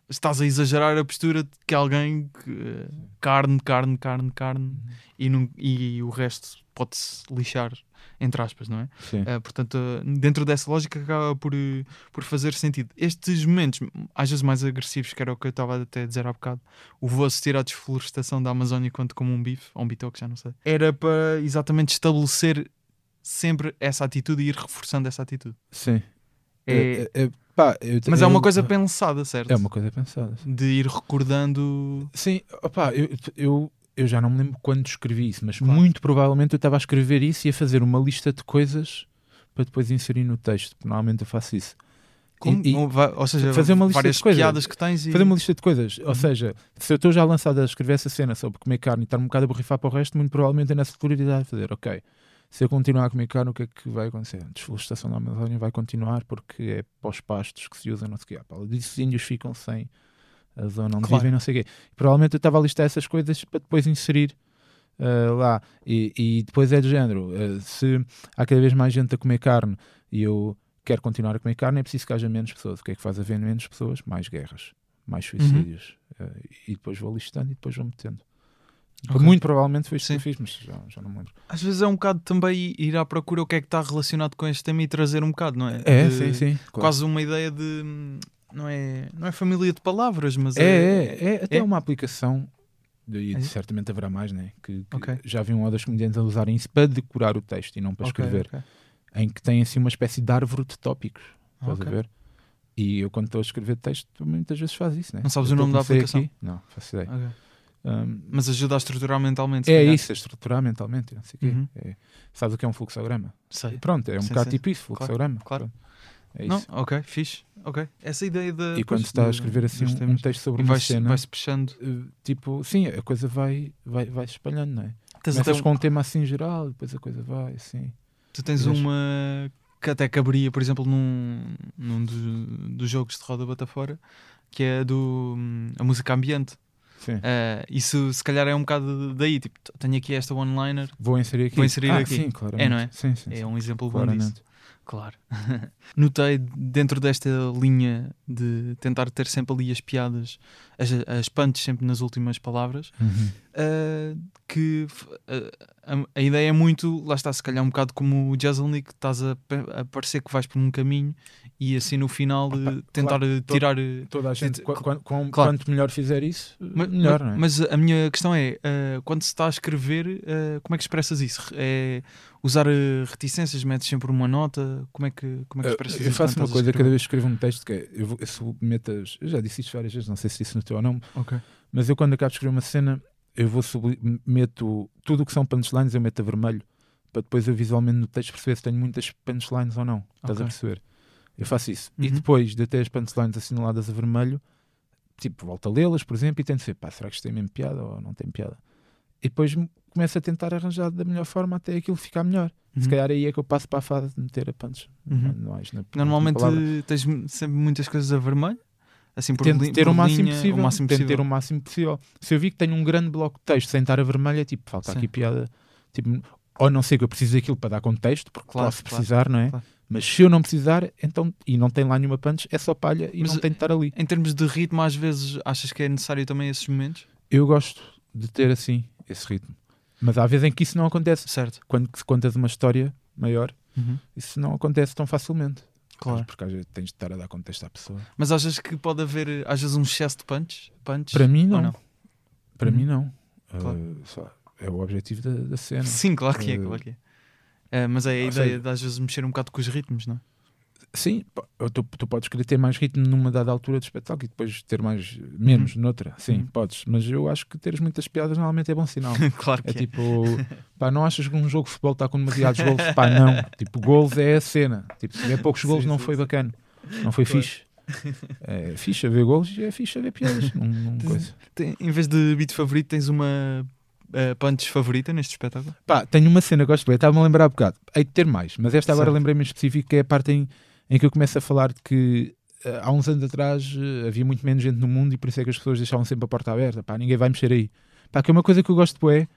estás a exagerar a postura de que alguém que, carne, carne, carne, carne Uhum. e, não- e o resto pode-se lixar, entre aspas, não é? Sim. Uh, portanto, dentro dessa lógica acaba por, por fazer sentido. Estes momentos, às vezes mais agressivos, que era o que eu estava até a dizer há bocado, o vou assistir à desflorestação da Amazónia quanto como um bife, ou um bitoque, já não sei, era para exatamente estabelecer sempre essa atitude e ir reforçando essa atitude. Sim. É- É- é- pá, eu- Mas é uma coisa pensada, certo? É uma coisa pensada. sim. De ir recordando. Sim, opá, eu, eu, eu já não me lembro quando escrevi isso, mas Claro. muito provavelmente eu estava a escrever isso e a fazer uma lista de coisas para depois inserir no texto. porque Normalmente eu faço isso. Como, E- e ou seja, fazer uma lista de coisas. piadas que tens e. fazer uma lista de coisas. Uhum. Ou seja, se eu estou já lançado a escrever essa cena sobre comer carne e estar um bocado a borrifar para o resto, muito provavelmente é nessa prioridade de fazer, ok. Se eu continuar a comer carne, o que é que vai acontecer? A desflorestação da Amazónia vai continuar porque é para os pastos que se usam, não sei o Disso os índios ficam sem a zona onde Claro. vivem, não sei o quê. Provavelmente eu estava a listar essas coisas para depois inserir ah, lá. E, e depois é do género, ah, se há cada vez mais gente a comer carne e eu quero continuar a comer carne, é preciso que haja menos pessoas. O que é que faz haver menos pessoas? Mais guerras, mais Uhum. suicídios. Ah, e depois vou listando e depois vou metendo. Ok. Muito provavelmente foi isto Sim. que eu fiz, mas já, já não me lembro. Às vezes é um bocado também ir à procura o que é que está relacionado com este tema e trazer um bocado, não é? É, De- sim, sim. claro. Quase uma ideia de. Não é, não é família de palavras, mas É, é, é até é? uma aplicação, e É? certamente haverá mais, né? que, que Ok. já vi um ou dois comediantes a usarem isso para decorar o texto e não para escrever, ok. em que tem assim uma espécie de árvore de tópicos, estás a ver? E eu, quando estou a escrever texto, muitas vezes faz isso, né? Não sabes Eu o nome da aplicação? Aqui, não, faço ideia. Um, Mas ajuda a estruturar mentalmente. é isso, a estruturar mentalmente, não sei o quê. Uhum. É- sabes o que é um fluxograma? Sei. Pronto, é um Sim, bocado sim. tipo isso, fluxograma. claro. Pronto. É Não, isso. ok, fixe. Ok. Essa ideia da. e quando está a escrever assim um, um texto sobre e uma vais, cena, vais puxando. eh, tipo, sim, a coisa vai, vai, vai espalhando, não é? Tens até Começas um- com um tema assim geral, depois a coisa vai assim. Tu tens uma que até caberia, por exemplo, num, num dos, dos jogos de roda bota fora, que é do hum, a música ambiente. Sim. Eh, isso se calhar é um bocado daí, tipo, tenho aqui esta one-liner, Vou inserir aqui. Vou inserir ah, aqui. Sim, claramente. É, não é? Sim, sim. é um exemplo bom disso. claramente. Claro. Notei dentro desta linha de tentar ter sempre ali as piadas, as, as punches sempre nas últimas palavras, Uhum. uh, que uh, a, a ideia é muito, lá está, se calhar um bocado como o Jazzlnik, estás a, a parecer que vais por um caminho e assim no final uh, tentar uh, to- tirar. Toda a gente, Sim, qu- qu- com- claro. quanto melhor fizer isso, ma- melhor, ma- não é? Mas a minha questão é, uh, quando se está a escrever, como é que expressas isso? É usar reticências, metes sempre uma nota? Como é que, como é que Eu- expressas eu faço uma coisa cada vez que escrevo um texto que é, eu, vou, eu submeto as, eu já disse isto várias vezes, não sei se disse no teu ou não, Ok. mas eu quando acabo de escrever uma cena, eu vou meto tudo o que são punchlines, eu meto a vermelho, para depois eu visualmente no texto perceber se tenho muitas punchlines ou não. Estás a perceber? Eu faço isso. E Uhum. depois de ter as punchlines assinaladas a vermelho, tipo, volto a lê-las, por exemplo, e tento ver, pá, será que isto tem mesmo piada ou não tem piada? E depois começo a tentar arranjar da melhor forma até aquilo ficar melhor. Se Uhum. calhar aí é que eu passo para a fase de meter a punch. Uhum. na- na Normalmente tens sempre muitas coisas a vermelho? Assim por Tento ter por o máximo linha, possível. O máximo Tento possível. ter o máximo possível. Se eu vi que tenho um grande bloco de texto sem estar a vermelho, é tipo, falta Sim. aqui piada. Tipo, ou não sei que eu preciso daquilo para dar contexto, porque Claro, posso claro, precisar, não é? claro. Mas se eu não precisar, então, e não tem lá nenhuma punch, é só palha e Mas, não tem de estar ali. Em termos de ritmo, às vezes achas que é necessário também esses momentos? Eu gosto de ter assim, esse ritmo. Mas há vezes em que isso não acontece. Certo. Quando se contas uma história maior, isso não acontece tão facilmente. Claro. Porque às vezes tens de estar a dar contexto à pessoa. Mas achas que pode haver, às vezes, um excesso de punch? punch Para mim, ou não. Para Uhum. mim, não. Claro. Uh, só- é o objetivo da, da cena. Sim, claro que é, Eh, claro que é. Eh, mas é a ou ideia seja- de às vezes mexer um bocado com os ritmos, não é? Sim, tu, tu podes querer ter mais ritmo numa dada altura do espetáculo e depois ter mais menos noutra. Sim, Uhum. podes. Mas eu acho que teres muitas piadas normalmente é bom sinal. claro É que é. tipo, pá, não achas que um jogo de futebol está com demasiados gols? Pá, não. Tipo, gols é a cena. Tipo, se tiver poucos gols, Sim, não sim, foi sim. bacana. Não foi fixe. É fixe a ver gols e é fixe a ver piadas. Não, não coisa. Tem- em vez de beat favorito, tens uma eh, punch favorita neste espetáculo? Pá, tenho uma cena que gosto de ver, estava-me a lembrar há bocado. Hei de ter mais, mas esta agora lembrei-me em específico que é a parte em, em que eu começo a falar de que eh, há uns anos atrás eh, havia muito menos gente no mundo e por isso é que as pessoas deixavam sempre a porta aberta. Pá, ninguém vai mexer aí. Pá, que é uma coisa que eu gosto de é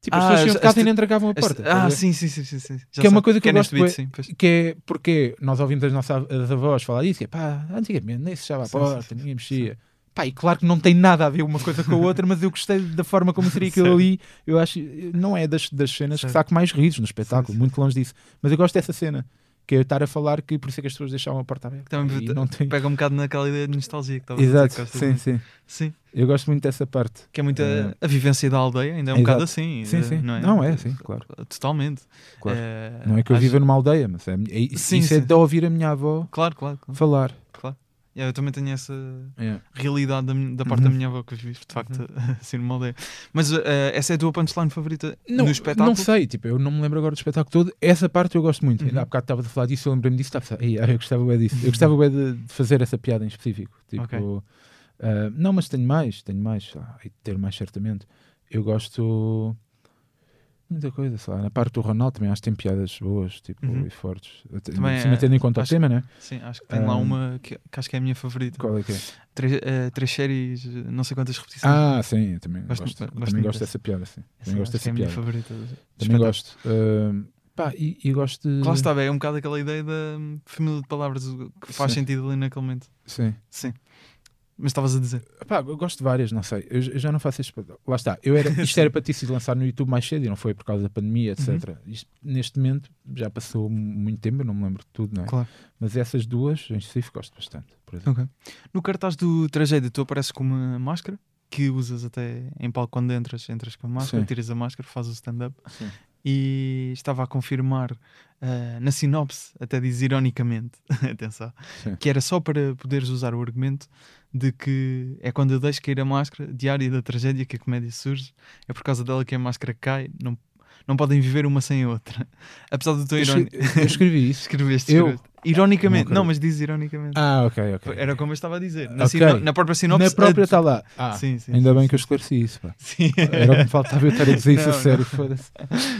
Tipo, as Ah, pessoas iam de casa esta- e nem trancavam a Este- porta. ah, sim, sim, sim, sim, sim. Que é uma coisa que eu neste gosto beat, sim. Que é porque nós ouvimos as nossas as avós falar isso, que é pá, antigamente nem se fechava a Sim, sim, porta, ninguém mexia. Pá, e claro que não tem nada a ver uma coisa com a outra, mas eu gostei da forma como seria aquilo ali. Eu acho, não é das, das cenas que saco mais risos no espetáculo, Sim, sim. muito longe disso. Mas eu gosto dessa cena, que é eu estar a falar que por isso é que as pessoas deixavam a porta aberta. Também não tem... pega um bocado naquela ideia de nostalgia que estava Exato, a dizer, sim, sim. sim. Eu gosto muito dessa parte. Que é muito a, Eh, a vivência da aldeia, ainda é um exato. bocado assim. Sim, eh, sim. Não é? Não é, sim, claro. Totalmente. Claro. Eh, Não é que eu acho- viva numa aldeia, mas é, é- Sim, isso é sim. de ouvir a minha avó Claro, claro. claro, falar. claro. Yeah, eu também tenho essa É. realidade da, da parte da Uhum. minha avó que eu vivo, de facto, assim numa aldeia. Mas eh, essa é a tua punchline favorita Não, no espetáculo? não sei, tipo, eu não me lembro agora do espetáculo todo. Essa parte eu gosto muito. Uhum. Ainda há bocado estava a falar disso, eu lembrei-me disso. Estava a pensar, "Ei, ah, eu gostava bem disso. Eu gostava bem de, de fazer essa piada em específico. Tipo, Ok. ah, não, mas tenho mais, tenho mais. Ah, de ter mais certamente. Eu gosto muita coisa, sei lá. Na parte do Ronaldo também acho que tem piadas boas tipo, Uhum. e fortes. Também cima, é- tendo em conta acho- o tema, né? Sim, acho que tem lá Um, uma que, que acho que é a minha favorita. Qual é que é? Três, eh, três séries, não sei quantas repetições. Ah, sim, eu também Gosto gosto, gosto também gosto dessa. piada. Sim. Essa Também gosto é dessa minha piada. favorita. Também gosto. Ah, pá, e, e gosto de. Lá está, é um bocado aquela ideia da hum, família de palavras que faz Sim. sentido ali naquele momento. Sim. Sim. Mas estavas a dizer. Pá, eu gosto de várias, não sei. Eu, eu já não faço isto. Lá está. Eu era, isto era para ter sido lançado no YouTube mais cedo e não foi por causa da pandemia, etc. Isto, neste momento já passou muito tempo, eu não me lembro de tudo, não é? Claro. Mas essas duas em específico gosto bastante. Por exemplo. Ok. No cartaz do Tragédia, tu apareces com uma máscara que usas até em palco quando entras, entras com a máscara, Sim. tiras a máscara, fazes o stand-up. E estava a confirmar ah, na sinopse, até diz ironicamente, atenção, Sim. que era só para poderes usar o argumento de que é quando eu deixo cair a máscara, diária da tragédia, que a comédia surge, é por causa dela que a máscara cai, não, não podem viver uma sem a outra. Apesar do teu Eu, irónico. eu escrevi isso. Escreveste, Eu? escreveste. Ironicamente, Não não, mas diz ironicamente. Ah, ok, ok. Era como eu estava a dizer. Na, Ok. sino- na própria sinopse. Na própria está lá. Ah, Sim, sim, ainda sim, bem sim. que eu esclareci isso. Pá. Sim. Era o que me faltava eu estar a dizer isso a Não, sério. Foda-se.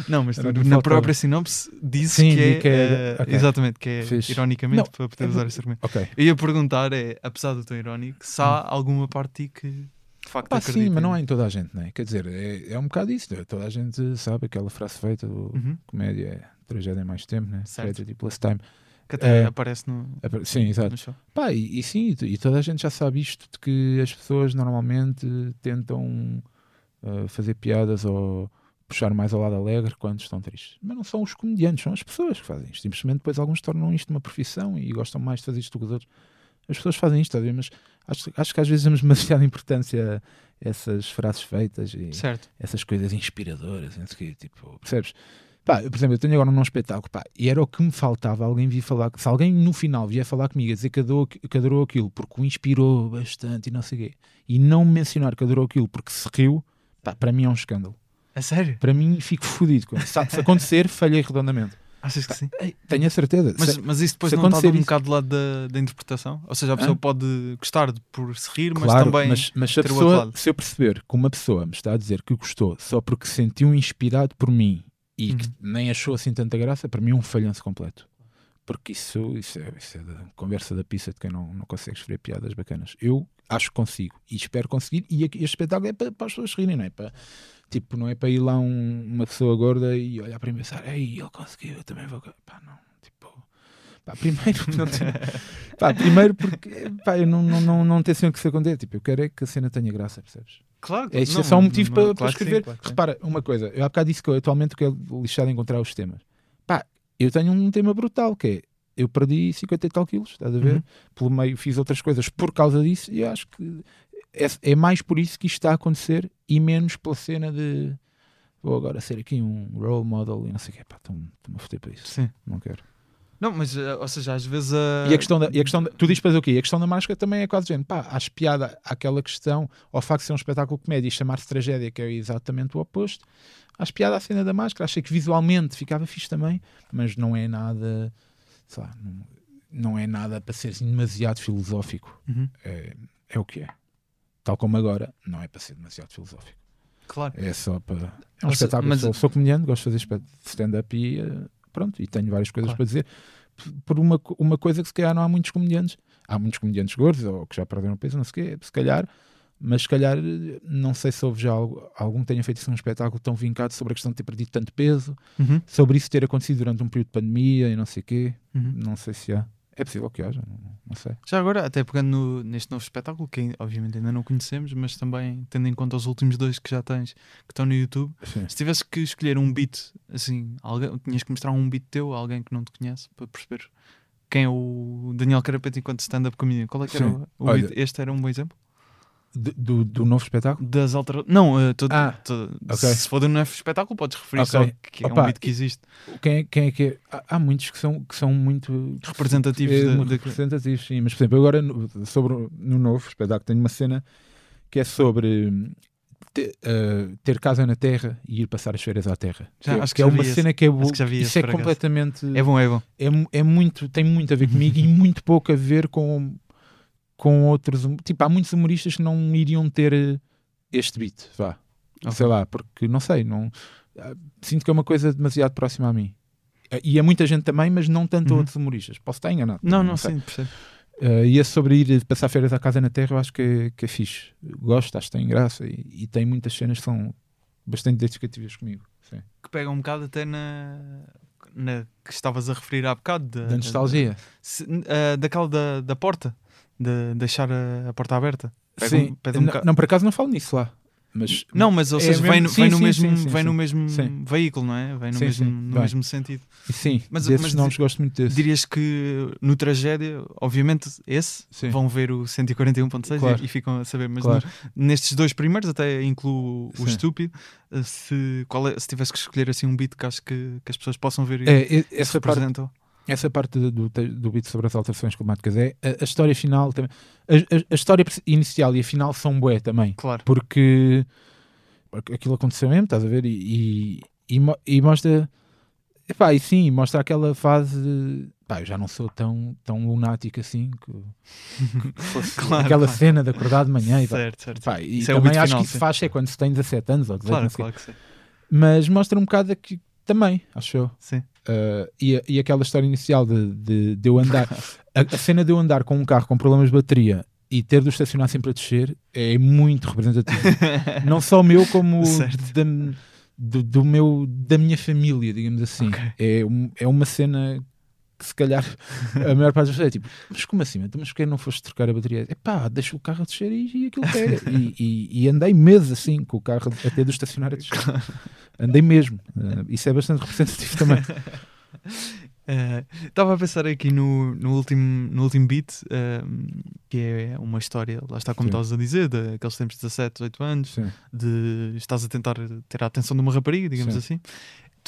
Não, mas tu, na própria sinopse diz Sim, que é. que é- eh, ok. Exatamente, que é Fixe. ironicamente Não, para poder é- usar esse argumento. Ok. Eu ia perguntar, é, apesar do teu irónico, se há alguma parte que de facto Pá, acredita. sim, mas não é em toda a gente, não é? Quer dizer, é, é um bocado isso. né? Toda a gente sabe aquela frase feita do Uhum. comédia é tragédia em mais tempo, né? Tragedy plus time. Que até É. aparece no, Sim, exato. no show. Pá, e, e sim, e, e toda a gente já sabe isto de que as pessoas normalmente tentam uh, fazer piadas ou puxar mais ao lado alegre quando estão tristes. Mas não são os comediantes, são as pessoas que fazem isto. Simplesmente depois alguns tornam isto uma profissão e gostam mais de fazer isto do que os outros. As pessoas fazem isto, mas acho, acho que às vezes damos demasiada importância a essas frases feitas e Certo. essas coisas inspiradoras, quê, tipo, percebes? Pá, por exemplo, eu tenho agora um espetáculo, pá, e era o que me faltava alguém vir falar, se alguém no final vier falar comigo a dizer que adorou, que adorou aquilo porque o inspirou bastante e não sei o quê, e não me mencionar que adorou aquilo porque se riu, pá, para mim é um escândalo. É sério? Para mim fico fodido. se acontecer, falhei redondamente. Achas que sim? Tenho a certeza. Mas, Se- mas isso depois não está um isso- bocado do lado da, da interpretação? Ou seja, a pessoa Hã? pode gostar de, por se rir, mas claro, também. mas, mas se, pessoa, se eu perceber que uma pessoa me está a dizer que gostou só porque se sentiu inspirado por mim e que Uhum. nem achou assim tanta graça, para mim é um falhanço completo. Porque isso, isso, é, isso é da conversa da pizza de quem não, não consegue escrever piadas bacanas. Eu acho que consigo e espero conseguir. E este espetáculo é para, para as pessoas rirem, não é? Para, tipo, não é para ir lá um- uma pessoa gorda e olhar para mim e pensar, ei, ele conseguiu, eu também vou. Pá, não. Tipo, pá, primeiro, não tem- pá, primeiro porque pá, eu não, não, não, não tenho que isso acontecer. Tipo, eu quero é que a cena tenha graça, percebes? Claro, É, isto é só um motivo para, para claro sim, escrever. claro sim. Repara, uma coisa, eu há bocado disse que eu atualmente que é lixado encontrar os temas. Pá, eu tenho um tema brutal que é eu perdi 50 e tal quilos, estás a ver? Uhum. Pelo meio fiz outras coisas por causa disso e acho que é, é mais por isso que isto está a acontecer e menos pela cena de vou agora ser aqui um role model e não sei o. Pá, estou-me a foder para isso. Sim. Não quero. Não, mas, eh, ou seja, às vezes a. E a questão da, e a questão da- tu dizes depois o quê? E a questão da máscara também é quase gente. Pá, acho piada àquela questão, ao facto de ser um espetáculo comédia e chamar-se tragédia, que é exatamente o oposto. Acho piada à cena da máscara. Achei que visualmente ficava fixe também, mas não é nada, sei lá, não, não é nada para ser assim, demasiado filosófico. Uhum, É, é o que é. Tal como agora, não é para ser demasiado filosófico. Claro. É só para. É um espetáculo. mas- Sou, sou comediante, gosto de fazer stand-up e eh, pronto. E tenho várias coisas Claro. para dizer. Por uma, uma coisa que se calhar não há muitos comediantes. Há muitos comediantes gordos ou que já perderam peso, não sei o quê, se calhar. Mas se calhar eh, não sei se houve já algo- algum que tenha feito assim um espetáculo tão vincado sobre a questão de ter perdido tanto peso, Uhum, sobre isso ter acontecido durante um período de pandemia e não sei o quê. uhum. Não sei se há. É possível que haja, não, não sei. Já agora, até pegando no- neste novo espetáculo, que obviamente ainda não conhecemos, mas também tendo em conta os últimos dois que já tens que estão no YouTube, Sim. se tivesse que escolher um beat, assim, alguém, tinhas que mostrar um beat teu a alguém que não te conhece para perceber quem é o Daniel Carapete enquanto stand-up comedian. Qual é que era Sim. o, o Olha- beat? Este era um bom exemplo? Do, do novo espetáculo? Das altera... Não, eh, todo, Ah, todo- ok. se for do novo espetáculo, podes referir Ok. só que é Opa, um beat que existe, Quem, é- quem é que é? Há, há muitos que são, que são muito representativos É, da- muito da- representativos, sim. Mas, por exemplo, agora no, sobre, no novo espetáculo tenho uma cena que é sobre te- uh, ter casa na Terra e ir passar as férias à Terra. Já, que, acho que que é uma esse. cena que é vi isso é completamente É bom, é bom. é, é muito tem muito a ver comigo e muito pouco a ver com com outros hum- tipo há muitos humoristas que não iriam ter eh, este beat vá Ok. sei lá porque não sei não ah, sinto que é uma coisa demasiado próxima a mim Eh, e a muita gente também mas não tanto a Uhum. outros humoristas posso estar enganado Não, não, sei. sim, percebo. Uh, e esse sobre ir passar férias à casa na Terra, eu acho que é, que é fixe. Gosto, acho que tem graça e, e tem muitas cenas que são bastante identificativas comigo. Sim. Que pega um bocado até na, na que estavas a referir há bocado. Da, Da nostalgia. se- ah, daquela da, da porta. De deixar a, a porta aberta. Pega Sim, um- pede um não, não, por acaso não falo nisso lá. Mas, Não, mas ou é seja, mesmo- vem, no- sim, vem no sim, mesmo, sim, vem no mesmo veículo, não é? Vem no, mesmo, no mesmo sentido. sim, Mas- desses mas nomes gosto muito desse. Dirias que no tragédia, obviamente, esse vão ver o 141.6 Claro. e, e ficam a saber, mas Claro. no- nestes dois primeiros, até incluo o estúpido. eh, Se, qual é- se tivesse que escolher assim um beat que acho que, que as pessoas possam ver É, e- se essa parte. Essa parte do, do, beat sobre as alterações climáticas é a, a história final também. A, a- a história inicial e a final são bué também. Claro. Porque aquilo aconteceu mesmo, estás a ver? E, e, e mo- e mostra. Epá, e sim, mostra aquela fase. de, Pá, eu já não sou tão, tão lunático assim. Que, que fosse Claro, aquela claro. cena de acordar de manhã. E, Certo, certo. pá, e Isso é também beat acho final, que isso sim. faz é quando se tem 17 anos ou 18 Claro, claro que sim. Mas mostra um bocado aqui também, acho eu. Sim. Uh, e, e aquela história inicial de, de, de eu andar, a, a cena de eu andar com um carro com problemas de bateria e ter de o estacionar sempre a descer é muito representativo. Não só meu, como da, do, do meu, da minha família, digamos assim. Ok. É, é uma cena que se calhar a maior parte das pessoas é tipo, mas como assim? Então, Mas porquê não foste trocar a bateria? É pá, deixa o carro a descer e, e aquilo pega. e, e, e andei meses assim com o carro até do estacionar a descer. Andei mesmo. Uh, isso é bastante representativo também. Eh, Estava a pensar aqui no, no, último, no último beat, eh, que é uma história, lá está como estavas a dizer, daqueles tempos de 17, 18 anos, Sim. de estás a tentar ter a atenção de uma rapariga, digamos Sim. assim.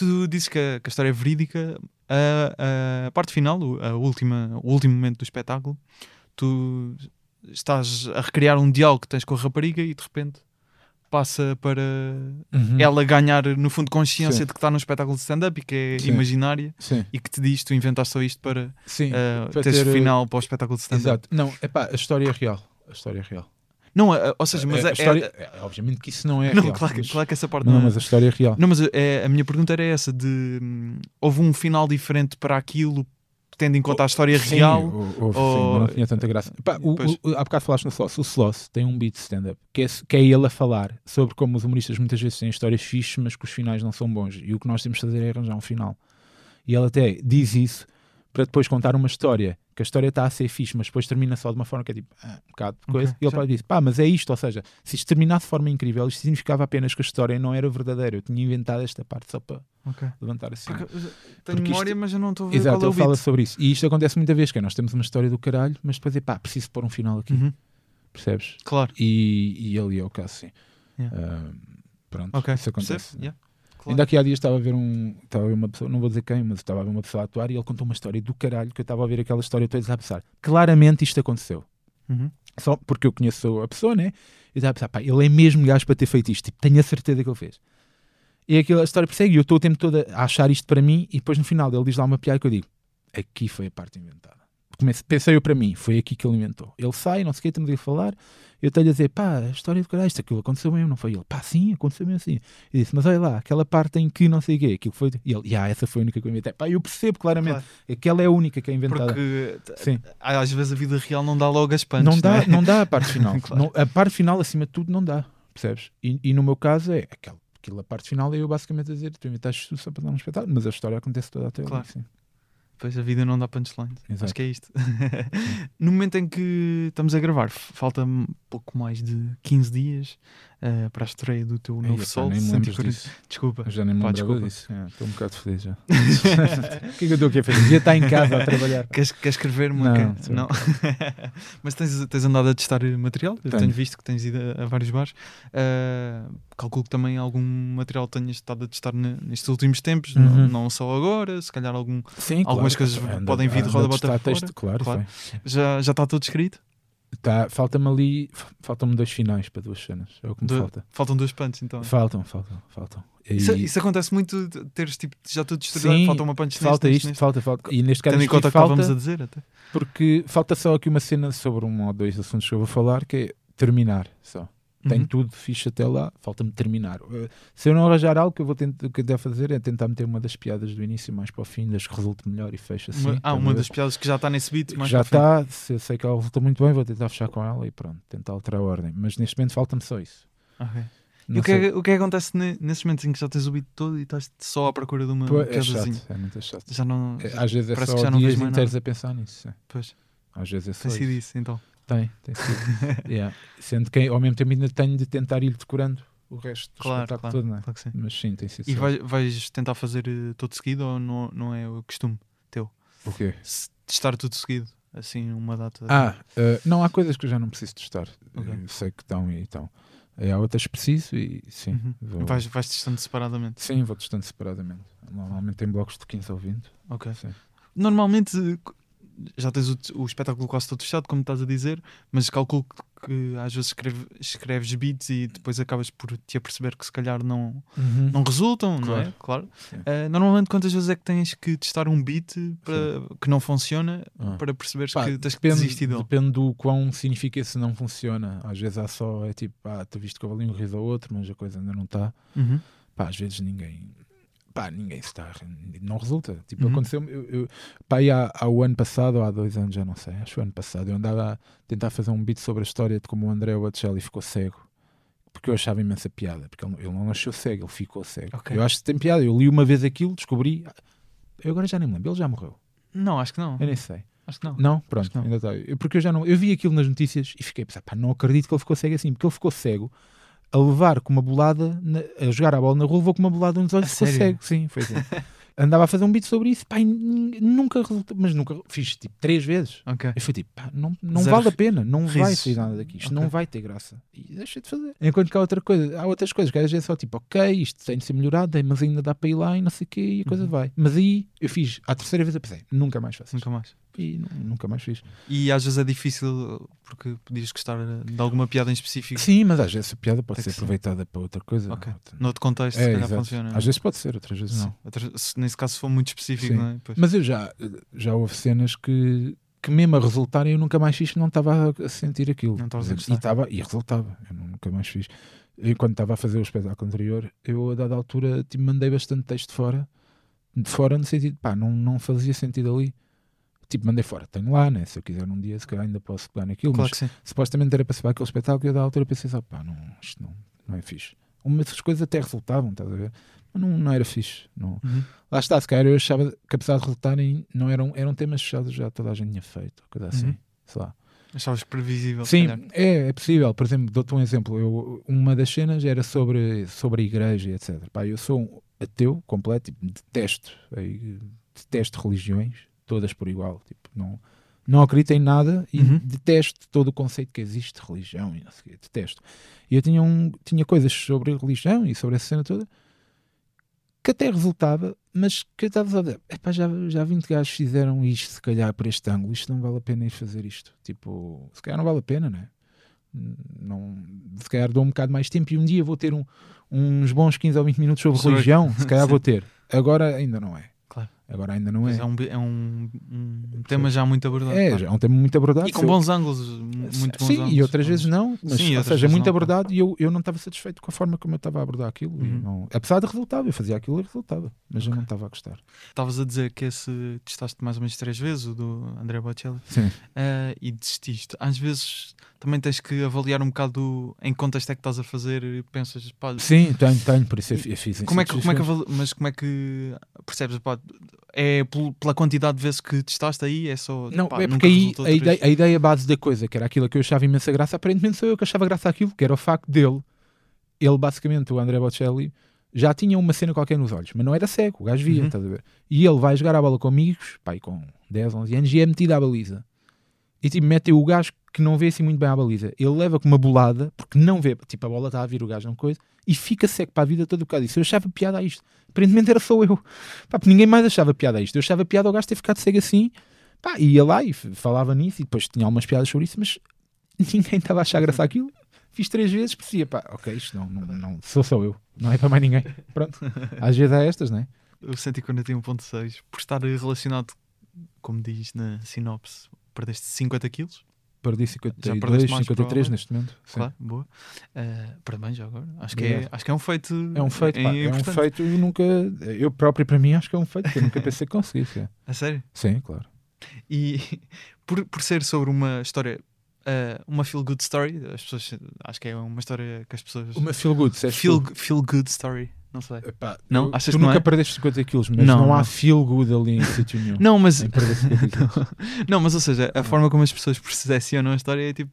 Tu dizes que a, que a história é verídica, a, a parte final, o- a última, o último momento do espetáculo, tu estás a recriar um diálogo que tens com a rapariga e de repente passa para Uhum. ela ganhar no fundo consciência Sim. de que está num espetáculo de stand-up e que é Sim. imaginária Sim. e que te diz tu inventaste só isto para Sim. uh, para teres ter, final para o espetáculo de stand-up. Exato. Não, é pá, a história é real. A história é real. Não, uh, ou seja, mas a, é, a história, é- é- obviamente que isso não é não, real. claro, que- mas- claro que essa parte não, não, mas a história é real. Não, mas é, a minha pergunta era essa de hum, houve um final diferente para aquilo tendo em conta a história Sim, real houve, ou- sim, não tinha tanta graça. Pá, o, o, há bocado falaste no Sloss. O Sloss tem um beat stand-up que é, que é ele a falar sobre como os humoristas muitas vezes têm histórias fixes, mas que os finais não são bons. E o que nós temos de fazer é arranjar um final. E ele até diz isso para depois contar uma história que a história está a ser fixe, mas depois termina só de uma forma que é tipo ah, um bocado de coisa. Ok, e ele pode dizer, pá, mas é isto. Ou seja, se isto terminasse de forma incrível, isto significava apenas que a história não era verdadeira. Eu tinha inventado esta parte só para Ok. levantar assim. Porque, uh, tenho Porque isto- memória, mas eu não estou a ver Exato, qual é ele fala sobre isso. E isto acontece muita vez, que é, nós temos uma história do caralho, mas depois é pá, preciso pôr um final aqui, Uhum, percebes? Claro. E, e ali é o caso, sim. Yeah. Ah, pronto, Ok. isso acontece. Percebo? Yeah. Claro. Ainda aqui há dias estava a ver um. Estava a ver uma pessoa, não vou dizer quem, mas estava a ver uma pessoa a atuar e ele contou uma história do caralho que eu estava a ver aquela história toda a pensar. Claramente isto aconteceu. Uhum. Só porque eu conheço a pessoa, né? E estava a pensar, pá, ele é mesmo gajo para ter feito isto. Tipo, tenho a certeza que ele fez. E aquela história persegue. E eu estou o tempo todo a achar isto para mim. E depois no final ele diz lá uma piada que eu digo: aqui foi a parte inventada. Comece, pensei eu para mim, foi aqui que ele inventou. Ele sai, não sei o que, estamos a falar. Eu estou-lhe a dizer, pá, a história do caralho, isto aquilo aconteceu mesmo, não foi ele? Pá, sim, aconteceu mesmo assim. E disse, mas olha lá, aquela parte em que não sei o quê, aquilo foi. E ele, ah, essa foi a única que eu inventei. Pá, eu percebo claramente, Claro. aquela é a única que é inventada. Porque Sim. às vezes a vida real não dá logo as punches, não dá, é? não dá a parte final. Claro. Não- a parte final, acima de tudo, não dá. Percebes? E, e no meu caso é aquela, aquela parte final é eu basicamente a dizer, tu inventaste tudo só para dar um espetáculo, mas a história acontece toda até Claro. ali. Sim. Pois a vida não dá punchlines. Exato. Acho que é isto. no momento em que estamos a gravar, falta pouco mais de 15 dias eh, para a estreia do teu Ei, novo epá, sol. nem me lembro 140. disso. Desculpa. Eu já nem me Pá, desculpa. disso. É, Estou um bocado feliz já. o que é que eu estou aqui a fazer? Devia estar em casa a trabalhar. Queres, queres escrever uma Não, ca- não. Mas tens, tens andado a testar material? Eu Tenho. tenho visto que tens ido a, a vários bares. Eh, calculo que também algum material tenhas estado a testar ne- nestes últimos tempos, não, Uhum. não só agora, se calhar algum. Sim, Algumas claro. coisas Anda- podem vir de roda bota fora, texto, Claro, claro. Já, já está tudo escrito? Tá, falta-me ali, faltam-me dois finais para duas cenas. É o que me Do- falta. Faltam dois punches então. Faltam, faltam, faltam. E- Isso, isso acontece muito, teres tipo, já tudo Sim, falta uma punch falta neste, isto, neste, falta, falta. E neste caso Tendo em conta que estávamos a dizer até. porque falta só aqui uma cena sobre um ou dois assuntos que eu vou falar, que é terminar só. Tenho Uhum. tudo fixe até lá, falta-me terminar. Uh, se eu não arranjar algo, que eu vou tentar, o que eu devo fazer é tentar meter uma das piadas do início mais para o fim, das que resulte melhor e fecha assim. Uma- ah, estás a uma ver? das piadas que já está nesse beat, mais já está, se eu sei que ela resultou muito bem, vou tentar fechar com ela e pronto, tentar alterar a ordem. Mas neste momento falta-me só isso. Ok. E o que, é, o que é que acontece ne- nesses momentos em que já tens o beat todo e estás só à procura de uma Pô, é chato, é muito chato. Já não. É, Às vezes é parece só que já não dias inteiros a pensar nisso. é. Pois, Às vezes é só isso então. Tem, tem sido. Yeah. Sendo que ao mesmo tempo ainda tenho de tentar ir decorando o resto do Claro, espetáculo claro, todo, não é? claro que sim. Mas sim, tem sido. E só. vai- vais tentar fazer eh, tudo seguido ou não, não é o costume teu? O quê? Se testar tudo seguido, assim, uma data. Ah, eh, não, há coisas que eu já não preciso testar. Ok. Eu sei que estão e estão. Há outras que preciso e sim. Uhum. Vou, Vais, vais testando separadamente. Sim, vou testando separadamente. Normalmente tem blocos de 15 ou 20. Ok. Sim. Normalmente eh, já tens o, o espetáculo quase todo fechado, como estás a dizer, mas calculo que, que às vezes escreve- escreves beats e depois acabas por te aperceber que se calhar não, não resultam, não é? Claro. Claro. Eh, normalmente, quantas vezes é que tens que testar um beat para, que não funciona Ah. para perceberes Pá, que tens que depende, desistir dele? depende do quão significa se não funciona. Às vezes há sá é tipo, pá, tu viste que houve ali um riso ou outro, mas a coisa ainda não está. Uhum. Pá, às vezes ninguém. Pá, ninguém está. Não resulta. Tipo, Uhum. aconteceu eu, eu, pá, aí há, há o ano passado ou há dois anos, já não sei. Acho que o ano passado. Eu andava a tentar fazer um beat sobre a história de como o André Bocelli ficou cego. Porque eu achava imensa piada. Porque ele, ele não nasceu cego, ele ficou cego. Ok. Eu acho que tem piada. Eu li uma vez aquilo, descobri. Eu agora já nem me lembro. Ele já morreu. Não, acho que não. Eu nem sei. Acho que não. Não, pronto, não. ainda está. Eu- Porque eu já não. Eu vi aquilo nas notícias e fiquei a pensar, pá, não acredito que ele ficou cego assim, porque ele ficou cego a levar com uma bolada, a jogar a bola na rua, levou com uma bolada nos olhos A ficou cego. Sim, foi assim. Andava a fazer um beat sobre isso, pá, nunca resultou, mas nunca fiz tipo três vezes. Ok. Eu fui tipo, pá, não, não Zero vale a pena, não vai risos. sair nada daqui, isto Ok. não vai ter graça. E deixei de fazer. Enquanto que há outra coisa, há outras coisas que às vezes é só tipo, ok, isto tem de ser melhorado, mas ainda dá para ir lá e não sei o quê, e a coisa Uhum. vai. Mas aí eu fiz, à terceira vez eu pensei, nunca mais faço. Nunca mais. E nu- nunca mais fiz. E às vezes é difícil porque podias gostar de alguma piada em específico. Sim, mas às vezes a piada pode Tem ser aproveitada para outra coisa. Ok. Outra- Noutro contexto, É, se calhar exato. funciona. Às vezes pode ser, outras vezes Sim. não. Nesse caso, se for muito específico, não é? Pois. Mas eu já, já houve cenas que, que mesmo a resultarem eu nunca mais fiz, não estava a sentir aquilo. Não estavas a e, gostar. estava, e resultava, eu nunca mais fiz. Eu, quando estava a fazer o espetáculo anterior, eu a dada altura tipo, mandei bastante texto fora, de fora no sentido, pá, não, não fazia sentido ali. Tipo, mandei fora, tenho lá, né? Se eu quiser um dia, se calhar ainda posso pegar naquilo, Claro mas que sim. supostamente era para se aquele espetáculo e eu da altura pensei só, pá, não, isto não, não é fixe. Umas coisas até resultavam, estás a ver? Mas não, não era fixe. Não. Uhum. Lá está, se calhar eu achava que apesar de resultarem, não eram, eram temas fechados já toda a gente tinha feito, coisa assim, Uhum. sei lá. Achavas previsível. Sim, é, é possível. Por exemplo, dou-te um exemplo. Eu, uma das cenas era sobre, sobre a igreja etc. Pá, eu sou um ateu completo, tipo, detesto, detesto religiões, todas por igual. Tipo, não, não acredito em nada e Uhum. detesto todo o conceito que existe de religião e não sei detesto. E eu tinha, um, tinha coisas sobre religião e sobre essa cena toda que até resultava, mas que eu estava a dizer, "Epá, já, já 20 gajos fizeram isto, se calhar por este ângulo, isto não vale a pena ir fazer isto. Tipo, se calhar não vale a pena, não é? Não, se calhar dou um bocado mais tempo e um dia vou ter um- uns bons 15 ou 20 minutos sobre religião, se calhar Sim. vou ter. Agora ainda não é. Agora ainda não Mas é. é um, é um, um tema já muito abordado. É, claro. é um tema muito abordado. E com Se eu- bons ângulos, mu- muito bons Sim, ângulos. e outras vezes não, mas, Sim, ou seja, vezes muito não, abordado e eu, eu não estava satisfeito com a forma como eu estava a abordar aquilo. Uhum. não- apesar de resultado, eu fazia aquilo e resultava, mas eu não estava a gostar. Estavas a dizer que esse testaste mais ou menos três vezes, o do André Bocelli, Sim. eh, e desististe. Às vezes também tens que avaliar um bocado em que contexto é que estás a fazer e pensas, pá, Sim, tenho, tenho, por isso eu fi- eu fiz em como é que, como é que avali- mas como é que percebes? Pá, é pel- pela quantidade de vezes que testaste aí? É só. Não, pá, é porque aí a ideia, a ideia base da coisa, que era aquilo que eu achava imensa graça, aparentemente sou eu que achava graça àquilo, que era o facto dele, ele basicamente, o André Bocelli, já tinha uma cena qualquer nos olhos, mas não era cego, o gajo via, Uhum. estás a ver? E ele vai jogar a bola com amigos, pai, com 10, 11 anos, e é metido à baliza. E tipo, mete o gajo que não vê assim muito bem à baliza. Ele leva com uma bolada, porque não vê, tipo, a bola está a vir, o gajo não coisa, e fica cego para a vida toda por causa disso. Eu achava piada a isto. Aparentemente era só eu. Pá, porque ninguém mais achava piada a isto. Eu achava piada ao gajo ter ficado cego assim, pá, e ia lá e falava nisso, e depois tinha algumas piadas sobre isso, mas ninguém estava a achar graça àquilo. Fiz três vezes, percebia, pá, ok, isto não, não, não, sou só eu, não é para mais ninguém. Pronto, às vezes há estas, não é? O 141.6, por estar relacionado, como diz na sinopse, perdeste 50 quilos. Perdi Já 52, perdeste mais, 53 provavelmente. neste momento. Sim. Claro, boa. Uh, parabéns já agora. Acho que, é, acho que é um feito. É um feito, pá, é um feito, eu nunca, eu próprio para mim acho que é um feito, que eu nunca pensei que conseguisse. é. A sério? Sim, claro. E por, por ser sobre uma história, uh, uma feel good story, as pessoas acho que é uma história que as pessoas Uma feel good, feel, tu. feel good story. Não sei. Epá, Não? eu- Achas tu que não nunca é? perdeste 50 quilos, mas Não, não, não. há feel good ali em sítio nenhum. Não, mas, Em perder 50 quilos. não, mas ou seja, a forma como as pessoas percepcionam a história é tipo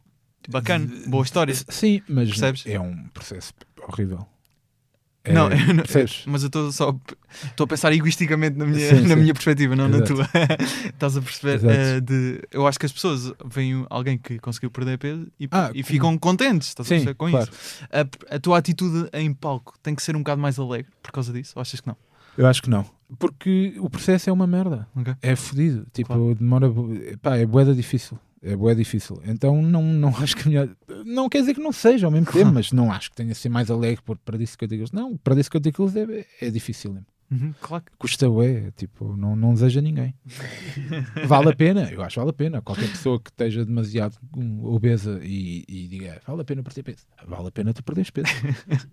bacana, boa história. Sim, mas Percebes? é um processo horrível. É, Não, não-? Mas eu estou só estou a pensar egoisticamente na minha, Sim, na sim. minha perspectiva, não na Exato. tua. Estás a perceber? Eh, de, eu acho que as pessoas veem alguém que conseguiu perder peso e, Ah, e ficam contentes estás a Sim, perceber com claro. isso. A, a tua atitude em palco tem que ser um bocado mais alegre por causa disso? Ou achas que não? Eu acho que não. Porque o processo é uma merda. Ok. É fodido. Tipo, Claro. demora. Pá, é boeda difícil. É boeda difícil. Então não, não acho que a minha. Não quer dizer que não seja ao mesmo tempo, mas não acho que tenha de ser mais alegre por perder 50 quilos. Não, perder 50 quilos é, é difícil. mesmo. Uhum, claro. que- Custa bué. Tipo, não, não deseja ninguém. vale a pena. Eu acho que vale a pena. Qualquer pessoa que esteja demasiado hum, obesa e, e diga "Ah, vale a pena perder peso. Vale a pena tu perderes peso.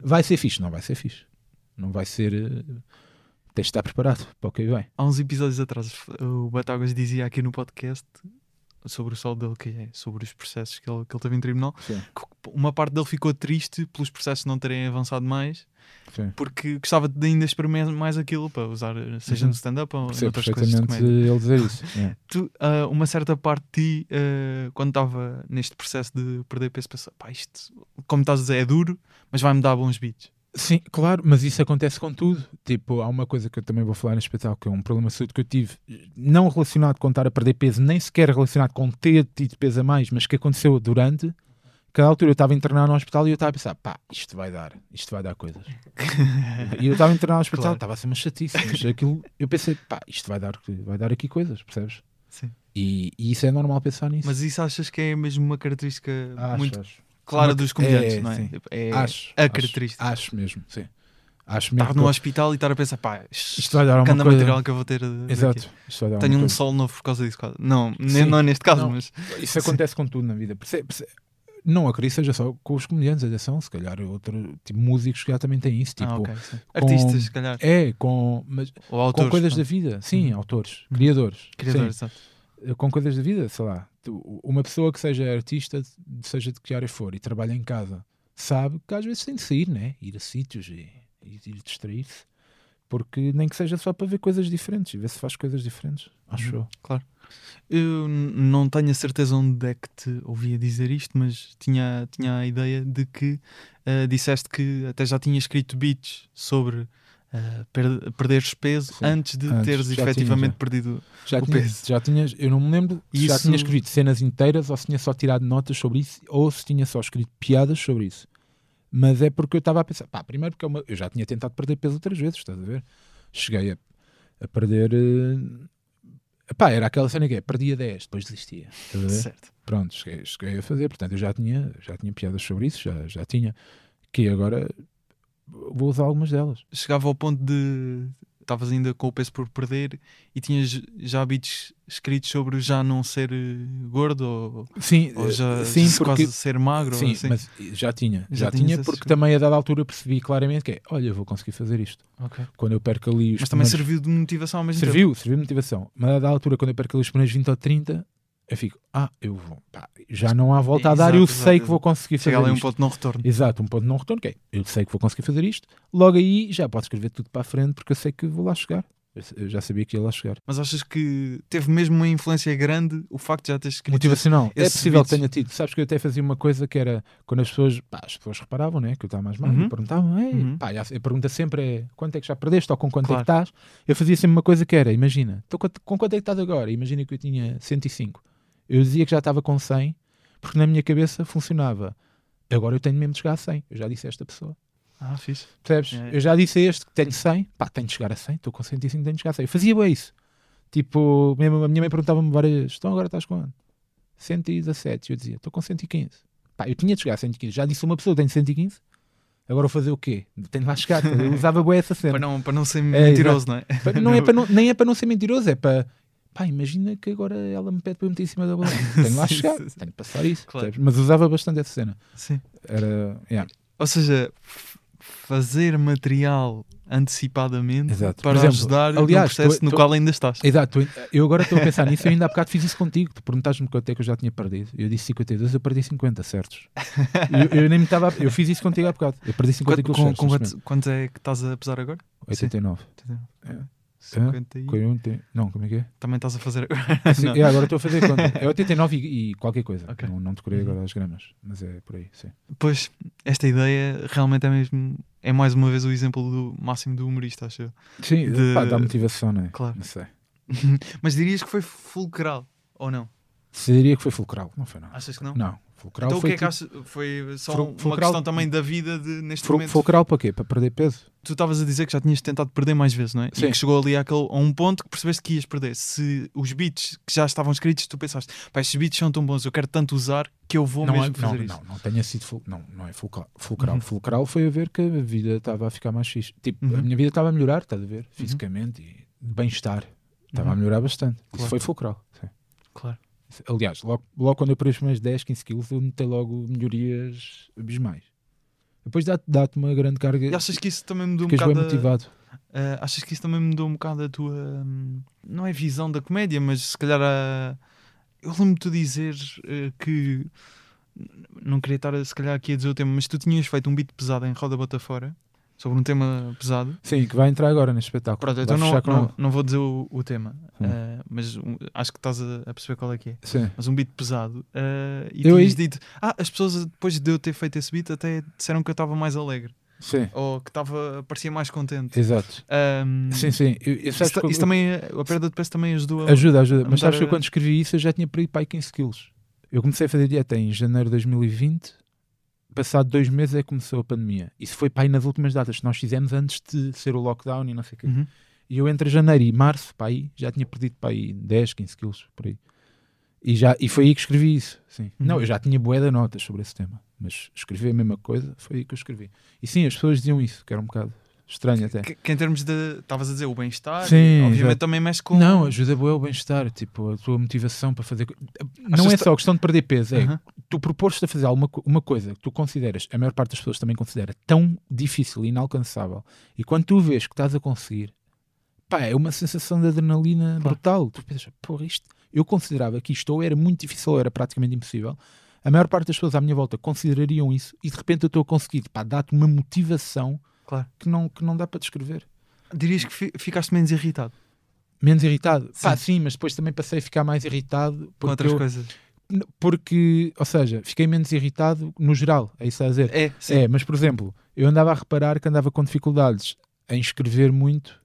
vai ser fixe? Não vai ser fixe. Não vai ser. eh, Tens de estar preparado para o que vem. Há uns episódios atrás, o Batagas dizia aqui no podcast sobre o sol dele, que é sobre os processos que ele, que ele teve em tribunal, Sim. uma parte dele ficou triste pelos processos não terem avançado mais, Sim. porque gostava de ainda experimentar mais aquilo para usar, seja Uhum. no stand-up ou Percebo noutras coisas ele dizer isso. É. Tu, ah, uma certa parte de ti, ah, quando estava neste processo de perder peso, pensou, pá, isto, como estás a dizer, é duro, mas vai-me dar bons beats. Sim, claro, mas isso acontece com tudo. Tipo, há uma coisa que eu também vou falar no espetáculo, que é um problema de saúde que eu tive, não relacionado com estar a perder peso, nem sequer relacionado com ter tido peso a mais, mas que aconteceu durante. Cada altura eu estava internado no hospital e eu estava a pensar, pá, isto vai dar, isto vai dar coisas. e eu estava internado no hospital, Claro. estava a ser uma chatice, mas aquilo, eu pensei, pá, isto vai dar, vai dar aqui coisas, percebes? Sim. E, e isso é normal pensar nisso. Mas isso achas que é mesmo uma característica Acho, muito acho. Clara Uma- dos comediantes, é, não é? sim. Tipo, É acho, a acho, característica. Acho mesmo, sim. Acho mesmo. Estar no que- hospital e estar a pensar, pá, Isto vai dar uma coisa. material que eu vou ter. Exato. Tenho um coisa. sol novo por causa disso. Não, Sim. não é neste caso, Não. mas Isso acontece com tudo na vida. Perce- perce- Não acredito seja só com os comediantes, atenção, se calhar outro tipo músicos que já também têm isso, tipo, ah, ok, sim. artistas, se calhar, é com, mas, autores, com coisas da vida, sim, Uhum. autores, criadores, criadores, sim, exato. Com coisas da vida, sei lá, uma pessoa que seja artista, seja de que área for e trabalha em casa, sabe que às vezes tem de sair, né? Ir a sítios e, e, e distrair-se, porque nem que seja só para ver coisas diferentes e ver se faz coisas diferentes, acho Uhum. eu. Eu não tenho a certeza onde é que te ouvia dizer isto, mas tinha, tinha a ideia de que ah, disseste que até já tinha escrito beats sobre per- perderes peso Sim, antes de antes, teres já tinha, efetivamente já. perdido. Já, o tinha, peso. já tinhas, eu não me lembro se já Isso- tinha escrito cenas inteiras ou se tinha só tirado notas sobre isso ou se tinha só escrito piadas sobre isso. Mas é porque eu estava a pensar, pá, primeiro porque é uma- eu já tinha tentado perder peso outras vezes, estás a ver? Cheguei a, a perder. eh, pá, era aquela cena que é, perdia 10, depois desistia. Certo. Pronto, cheguei, cheguei a fazer, portanto eu já tinha, já tinha piadas sobre isso, já, já tinha. Que agora vou usar algumas delas. Chegava ao ponto de. Estavas ainda com o peso por perder e tinhas já beats escritos sobre já não ser eh, gordo ou, Sim, ou já eh, sim se porque quase ser magro. Sim, assim. mas já tinha, Já já, tinha, porque também a dada altura percebi claramente que é, olha, eu vou conseguir fazer isto. Ok. Quando eu perco ali os Mas também serviu de motivação ao mesmo tempo. serviu, serviu de motivação. Mas a dada altura, quando eu perco ali os primeiros 20 ou 30, eu fico, ah, eu vou, pá, já não há volta a dar, Exato, eu exato, sei que vou conseguir Chega fazer ali um isto. ponto de não retorno. Exato, um ponto de não retorno, que é, eu sei que vou conseguir fazer isto, logo aí já posso escrever tudo para a frente porque eu sei que vou lá chegar. Eu- já sabia que ia lá chegar. Mas achas que teve mesmo uma influência grande o facto de já teres escrito Motivacional. É possível beats. que tenha tido. Sabes que eu até fazia uma coisa que era quando as pessoas, pá, as pessoas reparavam, né, que eu estava mais magro, Uhum. e perguntavam, Ei, Uhum. pá, a pergunta sempre é quanto é que já perdeste ou com quanto Claro. é que estás? Eu fazia sempre uma coisa que era, imagina, com quanto é que estás agora? Imagina que eu tinha 105. Eu dizia que já estava com 100, porque na minha cabeça funcionava. Agora eu tenho mesmo de chegar a 100. Eu já disse a esta pessoa. Ah, fixe. Percebes? É, é. Eu já disse a este que tenho 100, pá, tenho de chegar a 100, estou com 105, tenho de chegar a 100. Eu fazia bem isso. Tipo, mesmo a minha mãe perguntava-me várias vezes, então agora estás com quanto? 117. Eu dizia, estou com 115. Pá, eu tinha de chegar a 115. Já disse a uma pessoa, tenho 115. Agora vou fazer o quê? Tenho de lá chegar. Eu usava bem essa cena. Para não, para não ser É, mentiroso, não é? Não é para não, nem é para não ser mentiroso, é para. Pá, imagina que agora ela me pede para eu meter em cima da balança. Tenho lá chegar, sim, sim. tenho de passar isso. Claro. Mas usava bastante essa cena. Sim. Era. yeah. Ou seja, fazer material antecipadamente Exato. para exemplo, ajudar aliás, no processo tu- no tu- qual ainda estás. Exato, tu- eu agora estou a pensar nisso, eu ainda há bocado fiz isso contigo. Tu perguntaste-me quanto é que eu já tinha perdido. Eu disse 52, eu perdi 50, certos. eu, eu nem me estava. Eu fiz isso contigo há bocado. Eu perdi 50 Quanto, quilos com, com quanto, quanto é que estás a pesar agora? momento. 89. É. 50 e... Com ontem- Não, como é que é? Também estás a fazer agora? Sim, Não. é, agora estou a fazer conta. É 89 e, e qualquer coisa. Ok. Não, não decorei agora as gramas, mas é por aí, sim. Pois, esta ideia realmente é mesmo. É mais uma vez o exemplo do máximo do humorista, acho eu. Sim, De- pá, dá motivação, não é? Claro. Não sei. Mas dirias que foi fulcral, ou não? Se diria que foi fulcral, não foi nada. Achas que não? Não, fulcral então o foi. que é que tipo-? Foi só Ful- uma fulcral- questão também da vida de, neste Ful- momento. Fulcral para quê? Para perder peso? Tu estavas a dizer que já tinhas tentado perder mais vezes, não é? Sim. E que chegou ali àquele, a um ponto que percebeste que ias perder. Se os beats que já estavam escritos, tu pensaste, pá, estes beats são tão bons, eu quero tanto usar que eu vou não, mesmo é- não, fazer isto. não, não tenha sido ful- não, não é fulcral. Fulcral. Uhum. Fulcral foi a ver que a vida estava a ficar mais fixe. Tipo, Uhum. a minha vida estava a melhorar, estás a ver? Fisicamente e de bem-estar. Estava a Uhum. melhorar bastante. Claro. Isso foi fulcral. sim. Claro. Aliás, logo, logo quando eu perdi os primeiros 10, 15 quilos, eu notei logo melhorias abismais. Depois dá-te dá-te uma grande carga. E achas que isso também mudou um Ficas bem bocado. a- motivado. Ah, achas que isso também mudou um bocado a tua. hum, não é visão da comédia, mas se calhar a. Eu lembro-me de tu dizer eh, que. Não queria estar, se calhar, aqui a dizer o tema, mas tu tinhas feito um beat pesado em Roda Bota Fora sobre um tema pesado. Sim, que vai entrar agora neste espetáculo. Pronto, então não, não, não vou dizer o, o tema, Hum. ah, mas um, acho que estás a, a perceber qual é que é. Sim. Mas um beat pesado. ah, e Eu tinhas aí- dito. Ah, as pessoas depois de eu ter feito esse beat até disseram que eu estava mais alegre. Sim, Ou que estava, parecia mais contente. exato. Ahm, Sim, sim. Eu, eu, isso, que isso também, a perda de peso também ajudou a. Ajuda, ajuda. a Mas sabes mudar que eu a- quando escrevi isso eu já tinha perdido para aí 15 quilos. Eu comecei a fazer dieta em janeiro de 2020. Passado dois meses é que começou a pandemia. Isso foi para aí nas últimas datas que nós fizemos antes de ser o lockdown e não sei o quê. Uhum. E eu entre janeiro e março, para aí, já tinha perdido para aí 10, 15 quilos, por aí. E, já, e foi aí que escrevi isso. Sim. Uhum. Não, eu já tinha bué de notas sobre esse tema. Mas escrevi a mesma coisa, foi aí que eu escrevi. E sim, as pessoas diziam isso, que era um bocado estranho até. Que, que em termos de. Estavas a dizer o bem-estar, Sim, obviamente exato. também mexe com. Não, ajuda bué o bem-estar, tipo, a tua motivação para fazer. Não Achas é só questão de perder peso, é Aham. tu propores-te a fazer alguma uma coisa que tu consideras, a maior parte das pessoas também considera tão difícil e inalcançável, e quando tu vês que estás a conseguir, pá, é uma sensação de adrenalina brutal. Tu pensas, porra, isto, eu considerava que isto ou era muito difícil ou era praticamente impossível. A maior parte das pessoas à minha volta considerariam isso e de repente eu estou a conseguir, pá, dá-te uma motivação Claro. que não, que não dá para descrever. Dirias que fi- ficaste menos irritado Menos irritado. Pá, Sim. sim, mas depois também passei a ficar mais irritado com outras eu- coisas. Porque, ou seja, fiquei menos irritado no geral, é isso a dizer. É, sim. É, mas por exemplo, eu andava a reparar que andava com dificuldades em escrever muito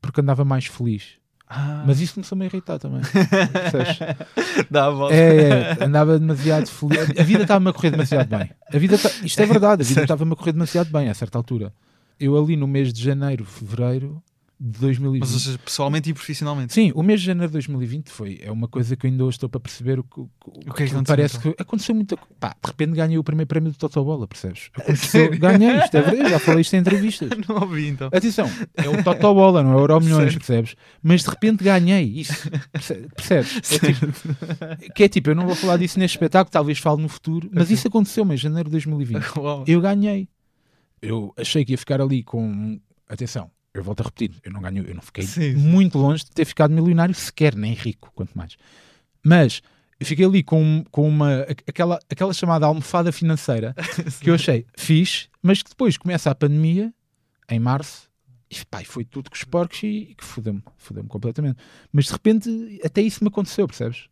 porque andava mais feliz. Ah, Mas isso começou-me a irritar também. dá a volta. é, é, andava demasiado feliz. A vida estava-me a correr demasiado bem. A vida ta- Isto é verdade, a vida estava-me a correr demasiado bem a certa altura. Eu ali no mês de janeiro, fevereiro de 2020. Mas ou seja, pessoalmente e profissionalmente. Sim, o mês de janeiro de 2020 foi, é uma coisa que eu ainda hoje estou para perceber o que, o que é que parece então? que aconteceu muita coisa. Pá, de repente ganhei o primeiro prémio do Totobola, percebes? Aconteceu, ganhei, isto é verdade, já falei isto em entrevistas. Não ouvi então. Atenção, é o Totobola, não é o Euro Milhões, percebes? Mas de repente ganhei isso, perce- percebes? É tipo, que é tipo, eu não vou falar disso neste espetáculo, talvez fale no futuro, mas isso aconteceu em janeiro de 2020. Uau. Eu ganhei. Eu achei que ia ficar ali com. Atenção, eu volto a repetir, eu não ganhei, eu não fiquei Sim, sim. muito longe de ter ficado milionário sequer, nem rico, quanto mais. Mas eu fiquei ali com, com uma, aquela, aquela chamada almofada financeira que eu achei fixe, mas que depois começa a pandemia, em março, e e foi tudo com os porcos e, e que fodeu-me, fodeu-me completamente. Mas de repente, até isso me aconteceu, percebes?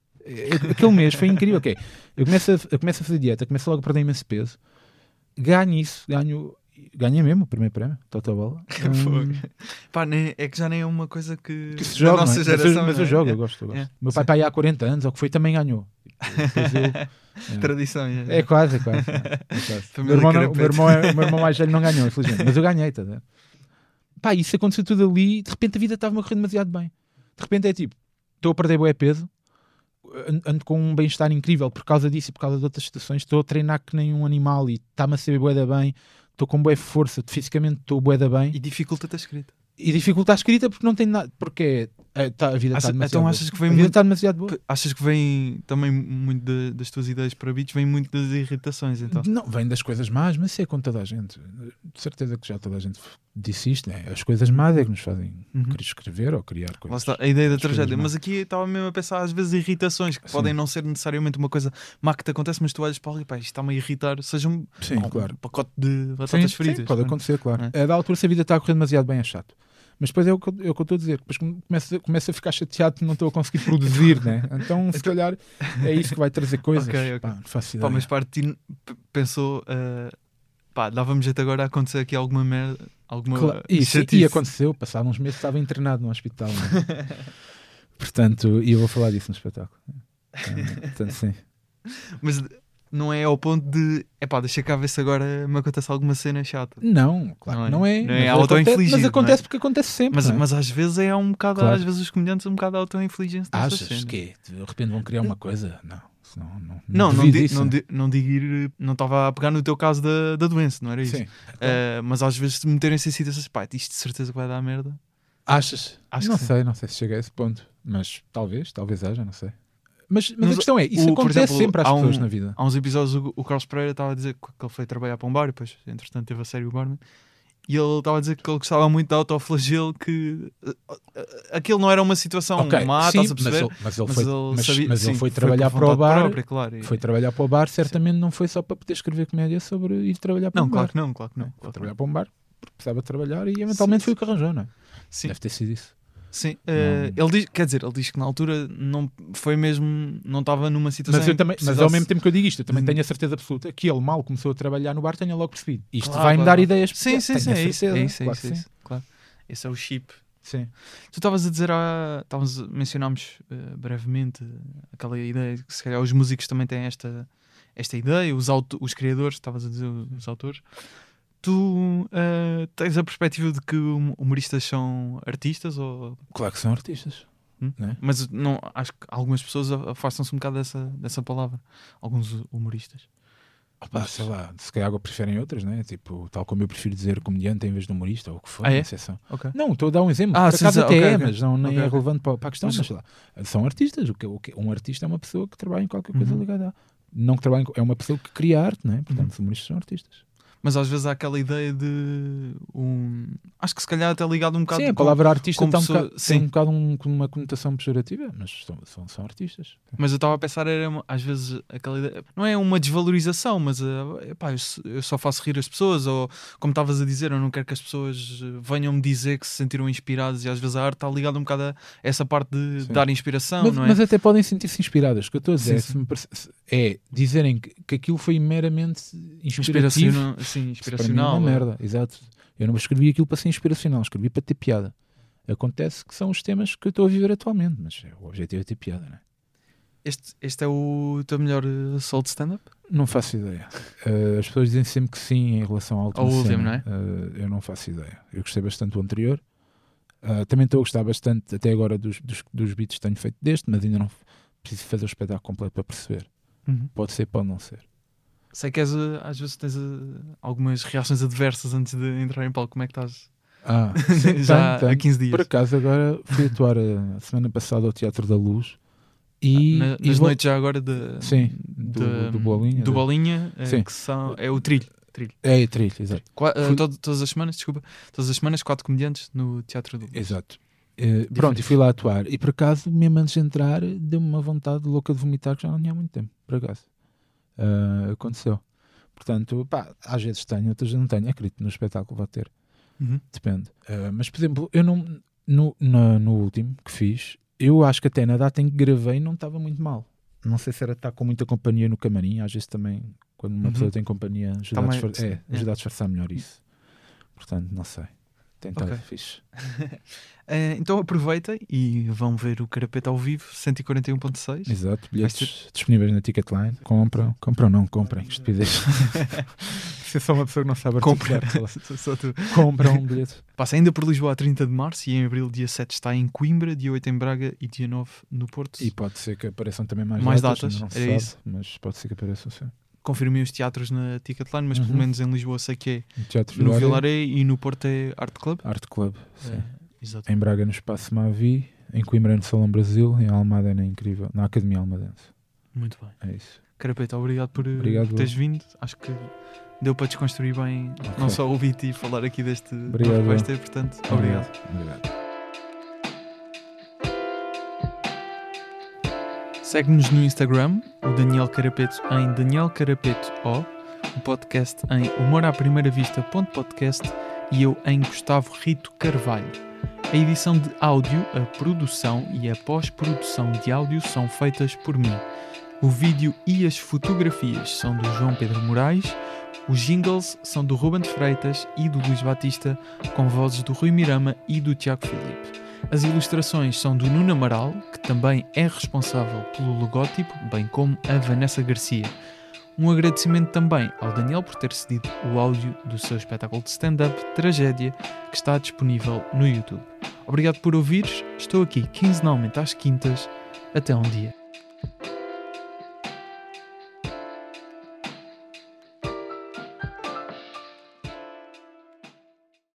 Aquele mês foi incrível, ok. Eu começo a, eu começo a fazer dieta, começo logo a perder imenso peso, ganho isso, ganho, ganhei mesmo o primeiro prémio, Total Bola. Fogo. Pá, nem- é que já nem é uma coisa que, que se joga, nossa não é? geração. mas, eu, mas eu é? jogo, É. eu gosto. Eu gosto. É, Meu pai, há 40 anos, ou que foi, também ganhou. Eu- Tradição. é. é quase, é quase. é quase. Meu irmão, não- meu irmão é- meu irmão mais velho não ganhou, infelizmente, mas eu ganhei, tá ver? Pá, isso aconteceu tudo ali de repente a vida estava-me a correr demasiado bem. De repente é tipo, estou a perder bué peso, an- ando com um bem-estar incrível por causa disso e por causa de outras situações, estou a treinar que nem um animal e está-me a ser bué da bem, estou com bué força, fisicamente estou bué da bem E dificulta-te a escrita. e dificulta a escrita porque não tem nada, porque é tá, a vida está demasiado então achas que vem a vida muito- está demasiado boa. Achas que vem também muito de- das tuas ideias para beats, vem muito das irritações, então? Não, vem das coisas más, mas isso é com toda a gente. De certeza que já toda a gente disse isto, né? As coisas más é que nos fazem Uhum. querer escrever ou criar Lá coisas. está, a ideia da tragédia. Mas aqui estava mesmo a pensar, às vezes, irritações que Sim. podem não ser necessariamente uma coisa má que te acontece, mas tu olhas para ali, pá, isto está-me a irritar, seja um, Sim, um claro. pacote de Sim, batatas sim, fritas. pode não é? acontecer, claro. É. É. da altura, se a vida está a correr demasiado bem, é chato. Mas depois é o que eu, é estou a dizer. Depois come- começo, começo a ficar chateado que não estou a conseguir produzir, né? Então, se calhar, é isso que vai trazer coisas. Ok, ok. Pá, não faço Pá, mas parte de ti p- pensou, eh, pá, dava-me jeito agora a acontecer aqui alguma merda, alguma Claro, isso, chatice. e aconteceu, passado uns meses estava internado no hospital. né? Portanto, e eu vou falar disso no espetáculo. Ah, portanto, sim. Mas não é ao ponto de, é pá, deixa cá ver se agora me acontece alguma cena chata. Não, claro Não não é? é. Não é mas, auto-infligido, acontece, mas não é? acontece porque acontece sempre. Mas, não é? mas às vezes é um bocado, Claro. às vezes os comediantes um bocado auto-infligem-se nessas Achas cenas. que de repente vão criar uma coisa? Não, não. Não, não, duvido di- disso, não, di- não digo ir, não estava a pegar no teu caso da, da doença, não era isso? Sim. Eh, mas às vezes meterem-se em situações, pá, isto de certeza que vai dar merda. Achas? Acho não que sim. sei, não sei se chega a esse ponto. Mas talvez, talvez haja, não sei. Mas, mas, Mas a questão é, isso o- acontece exemplo, sempre às um- pessoas na vida. Há uns episódios o, o Carlos Pereira estava a dizer que ele foi trabalhar para um bar e depois, entretanto, teve a série o barman. E ele estava a dizer que ele gostava muito de autoflagelo, que eh, aquilo não era uma situação Ok, má, sim, estás a perceber? Mas ele, mas ele Mas foi, ele mas, sabia- mas ele sim, foi foi trabalhar por para o bar. própria, claro, e- Foi trabalhar para o bar, certamente não foi só para poder escrever comédia sobre ir trabalhar para Não, um claro bar. que não, claro que não. Foi claro trabalhar não. para um bar porque precisava trabalhar e eventualmente foi o que arranjou, não é? Sim, Deve ter sido isso. Sim. eh, ele diz, quer dizer, ele diz que na altura não foi mesmo, não estava numa situação. Mas, eu também, mas ao mesmo tempo que eu digo isto, eu também tenho a certeza absoluta que ele mal começou a trabalhar no bar, tenha logo percebido. Isto Claro, vai-me claro, dar ideias. Sim, sim, sim, é isso, é isso, é claro isso, que é sim. isso, claro. Esse é o chip. Sim. Tu estavas a dizer, há, estávamos, mencionámos eh, brevemente aquela ideia de que se calhar os músicos também têm esta, esta ideia, os, auto, os criadores, estavas a dizer os autores. Tu eh, tens a perspectiva de que hum- humoristas são artistas, ou, Claro que são artistas. Hum? não é? mas não, acho que algumas pessoas afastam-se um bocado dessa, dessa palavra, alguns humoristas. Opa, sei lá, se calhar preferem outras, né? Tipo, tal como eu prefiro dizer comediante em vez de humorista ou o que for, Ah, é? exceção. Ok. Não, estou a dar um exemplo. Ah, sim, acaso até ok, é, mas não, nem Ok. é relevante para, para a questão. Mas- Mas, sei lá, são artistas. O que, o que, um artista é uma pessoa que trabalha em qualquer coisa Uhum. ligada a. Não que trabalha, em- é uma pessoa que cria arte, né? Portanto, os humoristas são artistas. Mas às vezes há aquela ideia de um. Acho que se calhar até ligado um bocado Sim, a com- palavra artista como está um pessoa- bocado, tem um bocado um- com uma conotação pejorativa, mas são, são, são artistas. Mas eu estava a pensar, era às vezes aquela ideia, não é uma desvalorização, mas eh, epá, eu, eu só faço rir as pessoas, ou como estavas a dizer, eu não quero que as pessoas eh, venham me dizer que se sentiram inspiradas, e às vezes a arte está ligada um bocado a essa parte de Sim. dar inspiração, mas, não é? mas até podem sentir-se inspiradas. O que eu estou a dizer Sim, é, sim. é dizerem que, que aquilo foi meramente inspirativo. Inspiracional, sim, Isso para mim é inspiracional. uma eh, merda, exato. Eu não escrevi aquilo para ser inspiracional, escrevi para ter piada. Acontece que são os temas que eu estou a viver atualmente, mas o objetivo é ter piada, não é? Este, este é o teu melhor eh, solo de stand-up? Não faço ideia. Eh, as pessoas dizem sempre que sim em relação ao último. Ao último, cena. Eh, eu não faço ideia. Eu gostei bastante do anterior. Eh, também estou a gostar bastante até agora dos, dos, dos beats que tenho feito deste, mas ainda não preciso fazer o espetáculo completo para perceber. Pode ser, pode não ser. Sei que és, eh, às vezes tens eh, algumas reações adversas antes de entrar em palco. Como é que estás? Ah, sim, Já tenho, há tenho. 15 dias. Por acaso agora fui atuar a a semana passada ao Teatro da Luz e, Na- e nas vou- noites já agora de, Sim, do- de- do Bolinha, do Bolinha, eh, Sim. que são, é o trilho. trilho. É, trilho, exato. Qua- eh, Fui- todo- todas as semanas, desculpa, todas as semanas, quatro comediantes no Teatro do Exato. Eh, pronto, e fui lá atuar. E por acaso, mesmo antes de entrar, deu-me uma vontade louca de vomitar que já não tinha há muito tempo. Por acaso. Ah, aconteceu. Portanto, pá, às vezes tenho, outras não tenho. Acredito no espetáculo, vai ter. Uhum. Depende. Ah, mas, por exemplo, eu não. No, na- no último que fiz, eu acho que até na data em que gravei não estava muito mal. Não sei se era estar com muita companhia no camarim. Às vezes também, quando uma Uhum. pessoa tem companhia, ajuda, mais- a, disfar- é, é. ajuda a disfarçar melhor isso. Portanto, não sei. Tem estado Ok. fixe. Eh, então aproveita e vão ver o Carapeta ao vivo, 141.6. Exato, bilhetes disponíveis na Ticketline. Compram, compram não, comprem, estupidez. Se é só uma pessoa que não sabe Compra. articular, Só tu. compram um bilhete. Passa ainda por Lisboa a 30 de março e em abril, dia 7, está em Coimbra, dia 8 em Braga e dia 9 no Porto. E pode ser que apareçam também mais, Mais datas, datas, não se sabe, mas pode ser que apareçam sim. Confirmei os teatros na Ticketline, mas pelo Uhum. menos em Lisboa sei que é no Vilaré, e no Porto é Art Club. Art Club, sim. É. Em Braga no Espaço Mavi, em Coimbra no Salão Brasil, em Almada na incrível, na Academia Almadense. Muito bem. É isso. Carapeto, obrigado por, Obrigado, por teres vindo. Acho que deu para desconstruir bem não Ok. só ouvir-te e falar aqui deste Obrigado. portanto, obrigado. Obrigado. Segue-nos no Instagram, o Daniel Carapeto em Daniel Carapeto O, o podcast em humoraprimeiravista.podcast e eu em Gustavo Rito Carvalho. A edição de áudio, a produção e a pós-produção de áudio são feitas por mim. O vídeo e as fotografias são do João Pedro Moraes, os jingles são do Ruben Freitas e do Luís Batista, com vozes do Rui Mirama e do Tiago Filipe. As ilustrações são do Nuno Amaral, que também é responsável pelo logótipo, bem como a Vanessa Garcia. Um agradecimento também ao Daniel por ter cedido o áudio do seu espetáculo de stand-up Tragédia, que está disponível no YouTube. Obrigado por ouvires, estou aqui quinzenalmente às quintas. Até um dia.